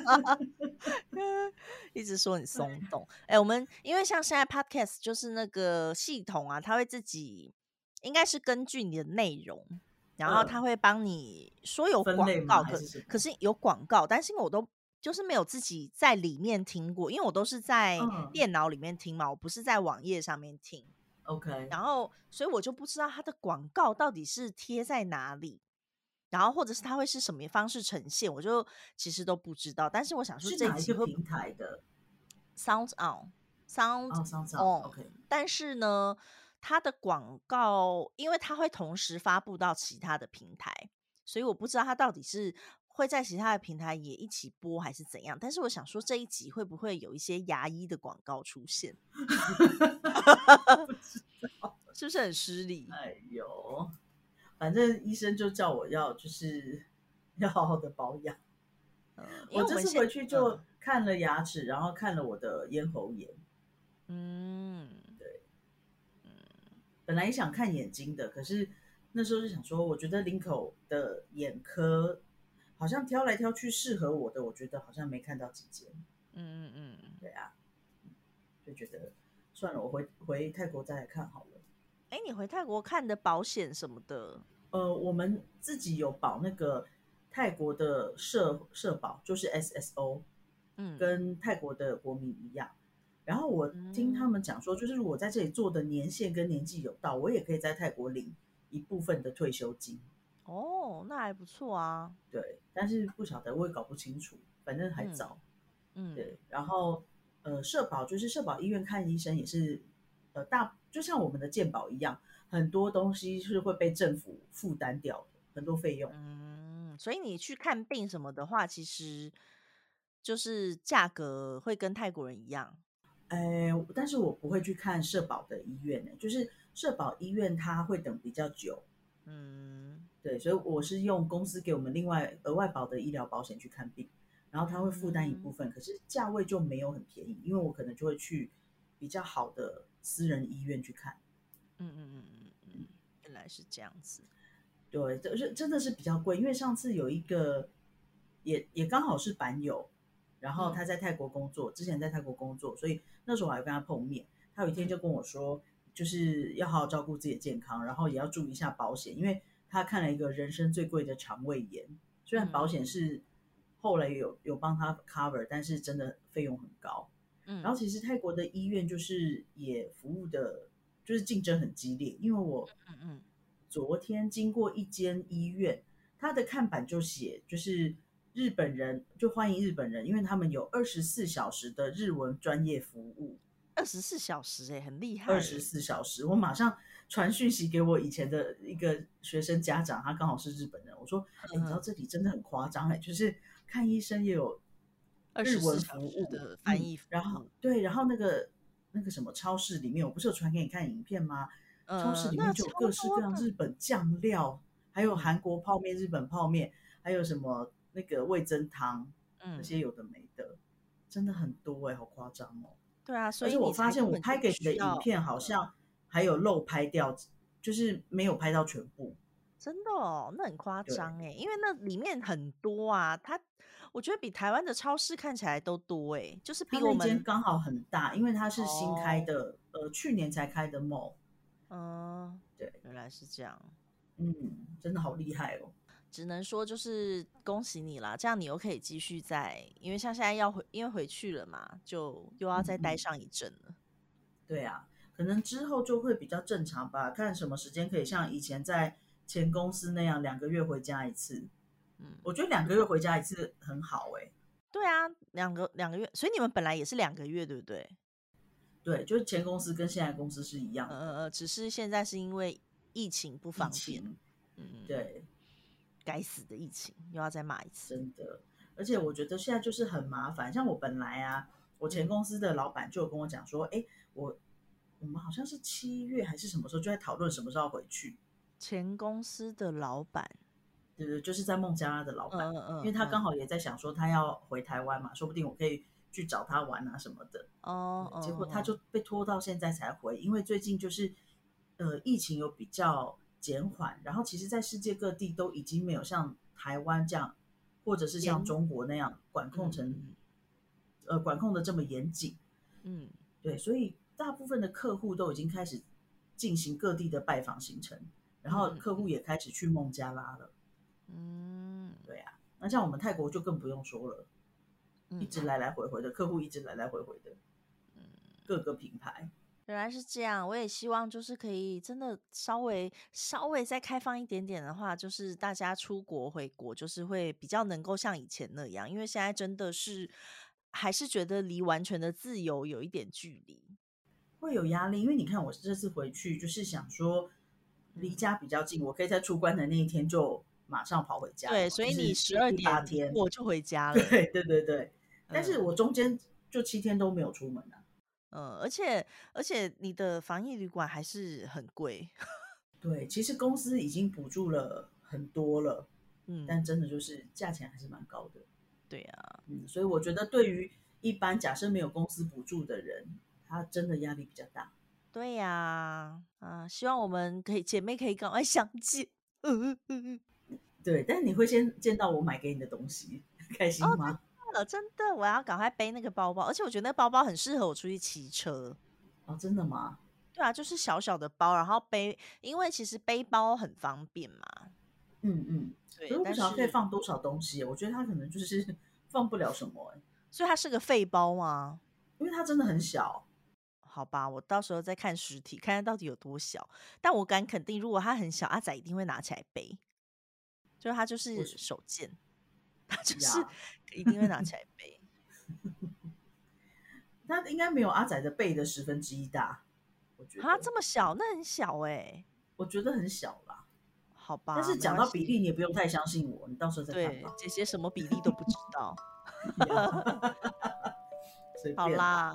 [SPEAKER 2] *laughs* 一直说你松动。哎、我们因为像现在 podcast 就是那个系统啊，它会自己应该是根据你的内容，然后
[SPEAKER 1] 嗯
[SPEAKER 2] 它会帮你说有广告，可
[SPEAKER 1] 是
[SPEAKER 2] 可是有广告，但是因为我都。就是没有自己在里面听过，因为我都是在
[SPEAKER 1] 嗯
[SPEAKER 2] 电脑里面听嘛，我不是在网页上面听。
[SPEAKER 1] OK，
[SPEAKER 2] 然后所以我就不知道它的广告到底是贴在哪里，然后或者是它会是什么方式呈现，我就其实都不知道。但是我想说
[SPEAKER 1] 是
[SPEAKER 2] 这一
[SPEAKER 1] 个平台的
[SPEAKER 2] ？Sound On，Sound
[SPEAKER 1] 哦，Sound On，OK，
[SPEAKER 2] 但是呢，它的广告，因为它会同时发布到其他的平台，所以我不知道它到底是会在其他的平台也一起播还是怎样。但是我想说，这一集会不会有一些牙医的广告出现？*laughs*
[SPEAKER 1] 不 *laughs*
[SPEAKER 2] 是不是很失礼？
[SPEAKER 1] 哎呦，反正医生就叫我要就是 *laughs* 要好好的保养。我这次回去就
[SPEAKER 2] 嗯
[SPEAKER 1] 看了牙齿，然后看了我的咽喉炎。
[SPEAKER 2] 嗯，
[SPEAKER 1] 本来也想看眼睛的，可是那时候就想说，我觉得林口的眼科好像挑来挑去适合我的，我觉得好像没看到几件。
[SPEAKER 2] 嗯嗯嗯，
[SPEAKER 1] 对啊，就觉得算了，我回回泰国再来看好了。
[SPEAKER 2] 哎，你回泰国看的保险什么的，
[SPEAKER 1] 呃，我们自己有保那个泰国的社社保，就是 SSO，
[SPEAKER 2] 嗯，
[SPEAKER 1] 跟泰国的国民一样。然后我听他们讲说，就是我在这里做的年限跟年纪有到，我也可以在泰国领一部分的退休金。
[SPEAKER 2] 哦，那还不错啊，
[SPEAKER 1] 对，但是不晓得，我也搞不清楚，反正还早。
[SPEAKER 2] 嗯，
[SPEAKER 1] 对，然后呃，社保就是社保医院看医生也是，呃，大就像我们的健保一样，很多东西是会被政府负担掉的，很多费用。
[SPEAKER 2] 嗯，所以你去看病什么的话，其实就是价格会跟泰国人一样。
[SPEAKER 1] 哎，但是我不会去看社保的医院呢，就是社保医院它会等比较久，
[SPEAKER 2] 嗯
[SPEAKER 1] 对，所以我是用公司给我们另外额外保的医疗保险去看病，然后他会负担一部分，可是价位就没有很便宜，因为我可能就会去比较好的私人医院去看。
[SPEAKER 2] 嗯嗯嗯嗯嗯，原来是这样子。
[SPEAKER 1] 对，这是真的是比较贵，因为上次有一个也也刚好是板友，然后他在泰国工作，之前在泰国工作，所以那时候我还跟他碰面，他有一天就跟我说，就是要好好照顾自己的健康，然后也要注意一下保险，因为他看了一个人生最贵的肠胃炎，虽然保险是后来有有帮他 cover，但是真的费用很高。
[SPEAKER 2] 嗯，
[SPEAKER 1] 然后其实泰国的医院就是也服务的，就是竞争很激烈，因为我
[SPEAKER 2] 嗯嗯
[SPEAKER 1] 昨天经过一间医院，他的看板就写就是日本人就欢迎日本人，因为他们有二十四小时的日文专业服务，
[SPEAKER 2] 二十四小时哎、很厉害欸。
[SPEAKER 1] 二十四小时。我马上传讯息给我以前的一个学生家长，他刚好是日本人，我说：“哎、你知道这里真的很夸张哎，就是看医生也有日文服务。
[SPEAKER 2] 的翻译
[SPEAKER 1] 然后对，然后那个那个什么超市里面，我不是有传给你看影片吗？超市里面就有各式各样日本酱料，还有韩国泡面、日本泡面，还有什么那个味增汤，
[SPEAKER 2] 嗯。
[SPEAKER 1] 那些有的没的，真的很多哎、好夸张哦！
[SPEAKER 2] 对啊，所以我
[SPEAKER 1] 发现我拍给你的影片好像还有漏拍掉，就是没有拍到全部。
[SPEAKER 2] 真的哦，那很夸
[SPEAKER 1] 对
[SPEAKER 2] 张哎，因为那里面很多啊，它我觉得比台湾的超市看起来都多哎，就是比我们
[SPEAKER 1] 刚好很大，因为它是新开的，呃，去年才开的 mall。
[SPEAKER 2] 嗯，
[SPEAKER 1] 对，
[SPEAKER 2] 原来是这样。
[SPEAKER 1] 嗯，真的好厉害哦。
[SPEAKER 2] 只能说就是恭喜你啦，这样你又可以继续在，因为像现在要回，因为回去了嘛，就又要再待上一阵了。
[SPEAKER 1] 对啊，可能之后就会比较正常吧，看什么时间可以像以前在前公司那样两个月回家一次。
[SPEAKER 2] 嗯，
[SPEAKER 1] 我觉得两个月回家一次很好哎、
[SPEAKER 2] 对啊，两个两个月，所以你们本来也是两个月，对不对？
[SPEAKER 1] 对，就是前公司跟现在公司是一样的。
[SPEAKER 2] 呃只是现在是因为疫情不
[SPEAKER 1] 疫
[SPEAKER 2] 方便，
[SPEAKER 1] 情，
[SPEAKER 2] 嗯，，
[SPEAKER 1] 对，
[SPEAKER 2] 该死的疫情又要再骂一次。
[SPEAKER 1] 真的，而且我觉得现在就是很麻烦。像我本来啊，我前公司的老板就有跟我讲说，哎，我我们好像是七月还是什么时候就在讨论什么时候回去。
[SPEAKER 2] 前公司的老板，
[SPEAKER 1] 对对，就是在孟加拉的老板，
[SPEAKER 2] 嗯嗯嗯，
[SPEAKER 1] 因为他刚
[SPEAKER 2] 好
[SPEAKER 1] 好也在想说他要回台湾嘛，说不定我可以去找他玩啊什么的。
[SPEAKER 2] 哦，哦
[SPEAKER 1] 结果他
[SPEAKER 2] 哦
[SPEAKER 1] 就被拖到现在才回，因为最近就是呃疫情有比较减缓，然后其实，在世界各地都已经没有像台湾这样，或者是像中国那样管控成、
[SPEAKER 2] 嗯
[SPEAKER 1] 呃管控的这么严谨。
[SPEAKER 2] 嗯
[SPEAKER 1] 对，所以大部分的客户都已经开始进行各地的拜访行程，然后客户也开始去孟加拉了。
[SPEAKER 2] 嗯
[SPEAKER 1] 对啊，那像我们泰国就更不用说了，一
[SPEAKER 2] 嗯，
[SPEAKER 1] 直来来回回的客户，一直来来回回的，嗯各个品牌。
[SPEAKER 2] 原来是这样，我也希望就是可以真的稍微稍微再开放一点点的话，就是大家出国回国，就是会比较能够像以前那样，因为现在真的是还是觉得离完全的自由有一点距离？
[SPEAKER 1] 会有压力，因为你看我这次回去就是想说离
[SPEAKER 2] 嗯
[SPEAKER 1] 家比较近，我可以在出关的那一天就马上跑回家。
[SPEAKER 2] 对，所以你十二
[SPEAKER 1] 第八
[SPEAKER 2] 点
[SPEAKER 1] 天，
[SPEAKER 2] 我就回家了。
[SPEAKER 1] 对对对对。但是
[SPEAKER 2] 嗯
[SPEAKER 1] 我中间就七天都没有出门啊。
[SPEAKER 2] 嗯，而且而且你的防疫旅馆还是很贵。*laughs*
[SPEAKER 1] 对，其实公司已经补助了很多了，
[SPEAKER 2] 嗯，
[SPEAKER 1] 但真的就是价钱还是蛮高的。
[SPEAKER 2] 对啊，
[SPEAKER 1] 嗯，所以我觉得对于一般假设没有公司补助的人，他真的压力比较大。
[SPEAKER 2] 对呀，啊，希望我们可以姐妹可以赶快相见。*laughs* 嗯嗯嗯
[SPEAKER 1] 对，但你会先见到我买给你的东西，开心
[SPEAKER 2] 哦
[SPEAKER 1] 吗？
[SPEAKER 2] 嗯，真的，我要赶快背那个包包，而且我觉得那个包包很适合我出去骑车。
[SPEAKER 1] 哦，真的吗？
[SPEAKER 2] 对啊，就是小小的包，然后背，因为其实背包很方便嘛。
[SPEAKER 1] 嗯嗯。
[SPEAKER 2] 对
[SPEAKER 1] 可是，我不
[SPEAKER 2] 但
[SPEAKER 1] 晓得可以放多少东西，我觉得它可能就是 *laughs* 放不了什么、欸，
[SPEAKER 2] 所以它是个废包吗？
[SPEAKER 1] 因为它真的很小。
[SPEAKER 2] 好吧，我到时候再看实体，看看到底有多小。但我敢肯定，如果它很小，阿仔一定会拿起来背，就是它就是手贱，它就 *laughs* 是一定会拿起来背。*laughs*
[SPEAKER 1] 它应该没有阿仔的背的十分之一大，我觉得。
[SPEAKER 2] 啊，这么小，那很小哎、
[SPEAKER 1] 我觉得很小啦。
[SPEAKER 2] 好吧，
[SPEAKER 1] 但是讲到比例，你也不用太相信我，你到时候再看吧。
[SPEAKER 2] 姐姐什么比例都不知道。*laughs* 好，啦，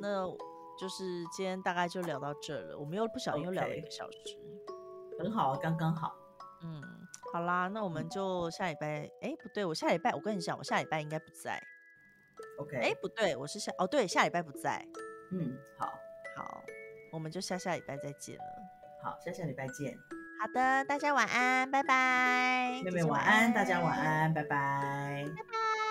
[SPEAKER 2] 那就是今天大概就聊到这了。我们又不小心又聊了一个小时。
[SPEAKER 1] 很好啊，刚刚好。
[SPEAKER 2] 嗯，好啦，那我们就下礼拜，哎，不对，我下礼拜我跟你讲，我下礼拜应该不在。
[SPEAKER 1] OK，
[SPEAKER 2] 哎，不对，我是下，哦，对，下礼拜不在。
[SPEAKER 1] 嗯，好，
[SPEAKER 2] 好，我们就下下礼拜再见了。
[SPEAKER 1] 好，下下礼拜见。
[SPEAKER 2] 好的，大家晚安，拜拜。
[SPEAKER 1] 妹妹晚安，大家晚。安，拜拜。
[SPEAKER 2] 拜拜。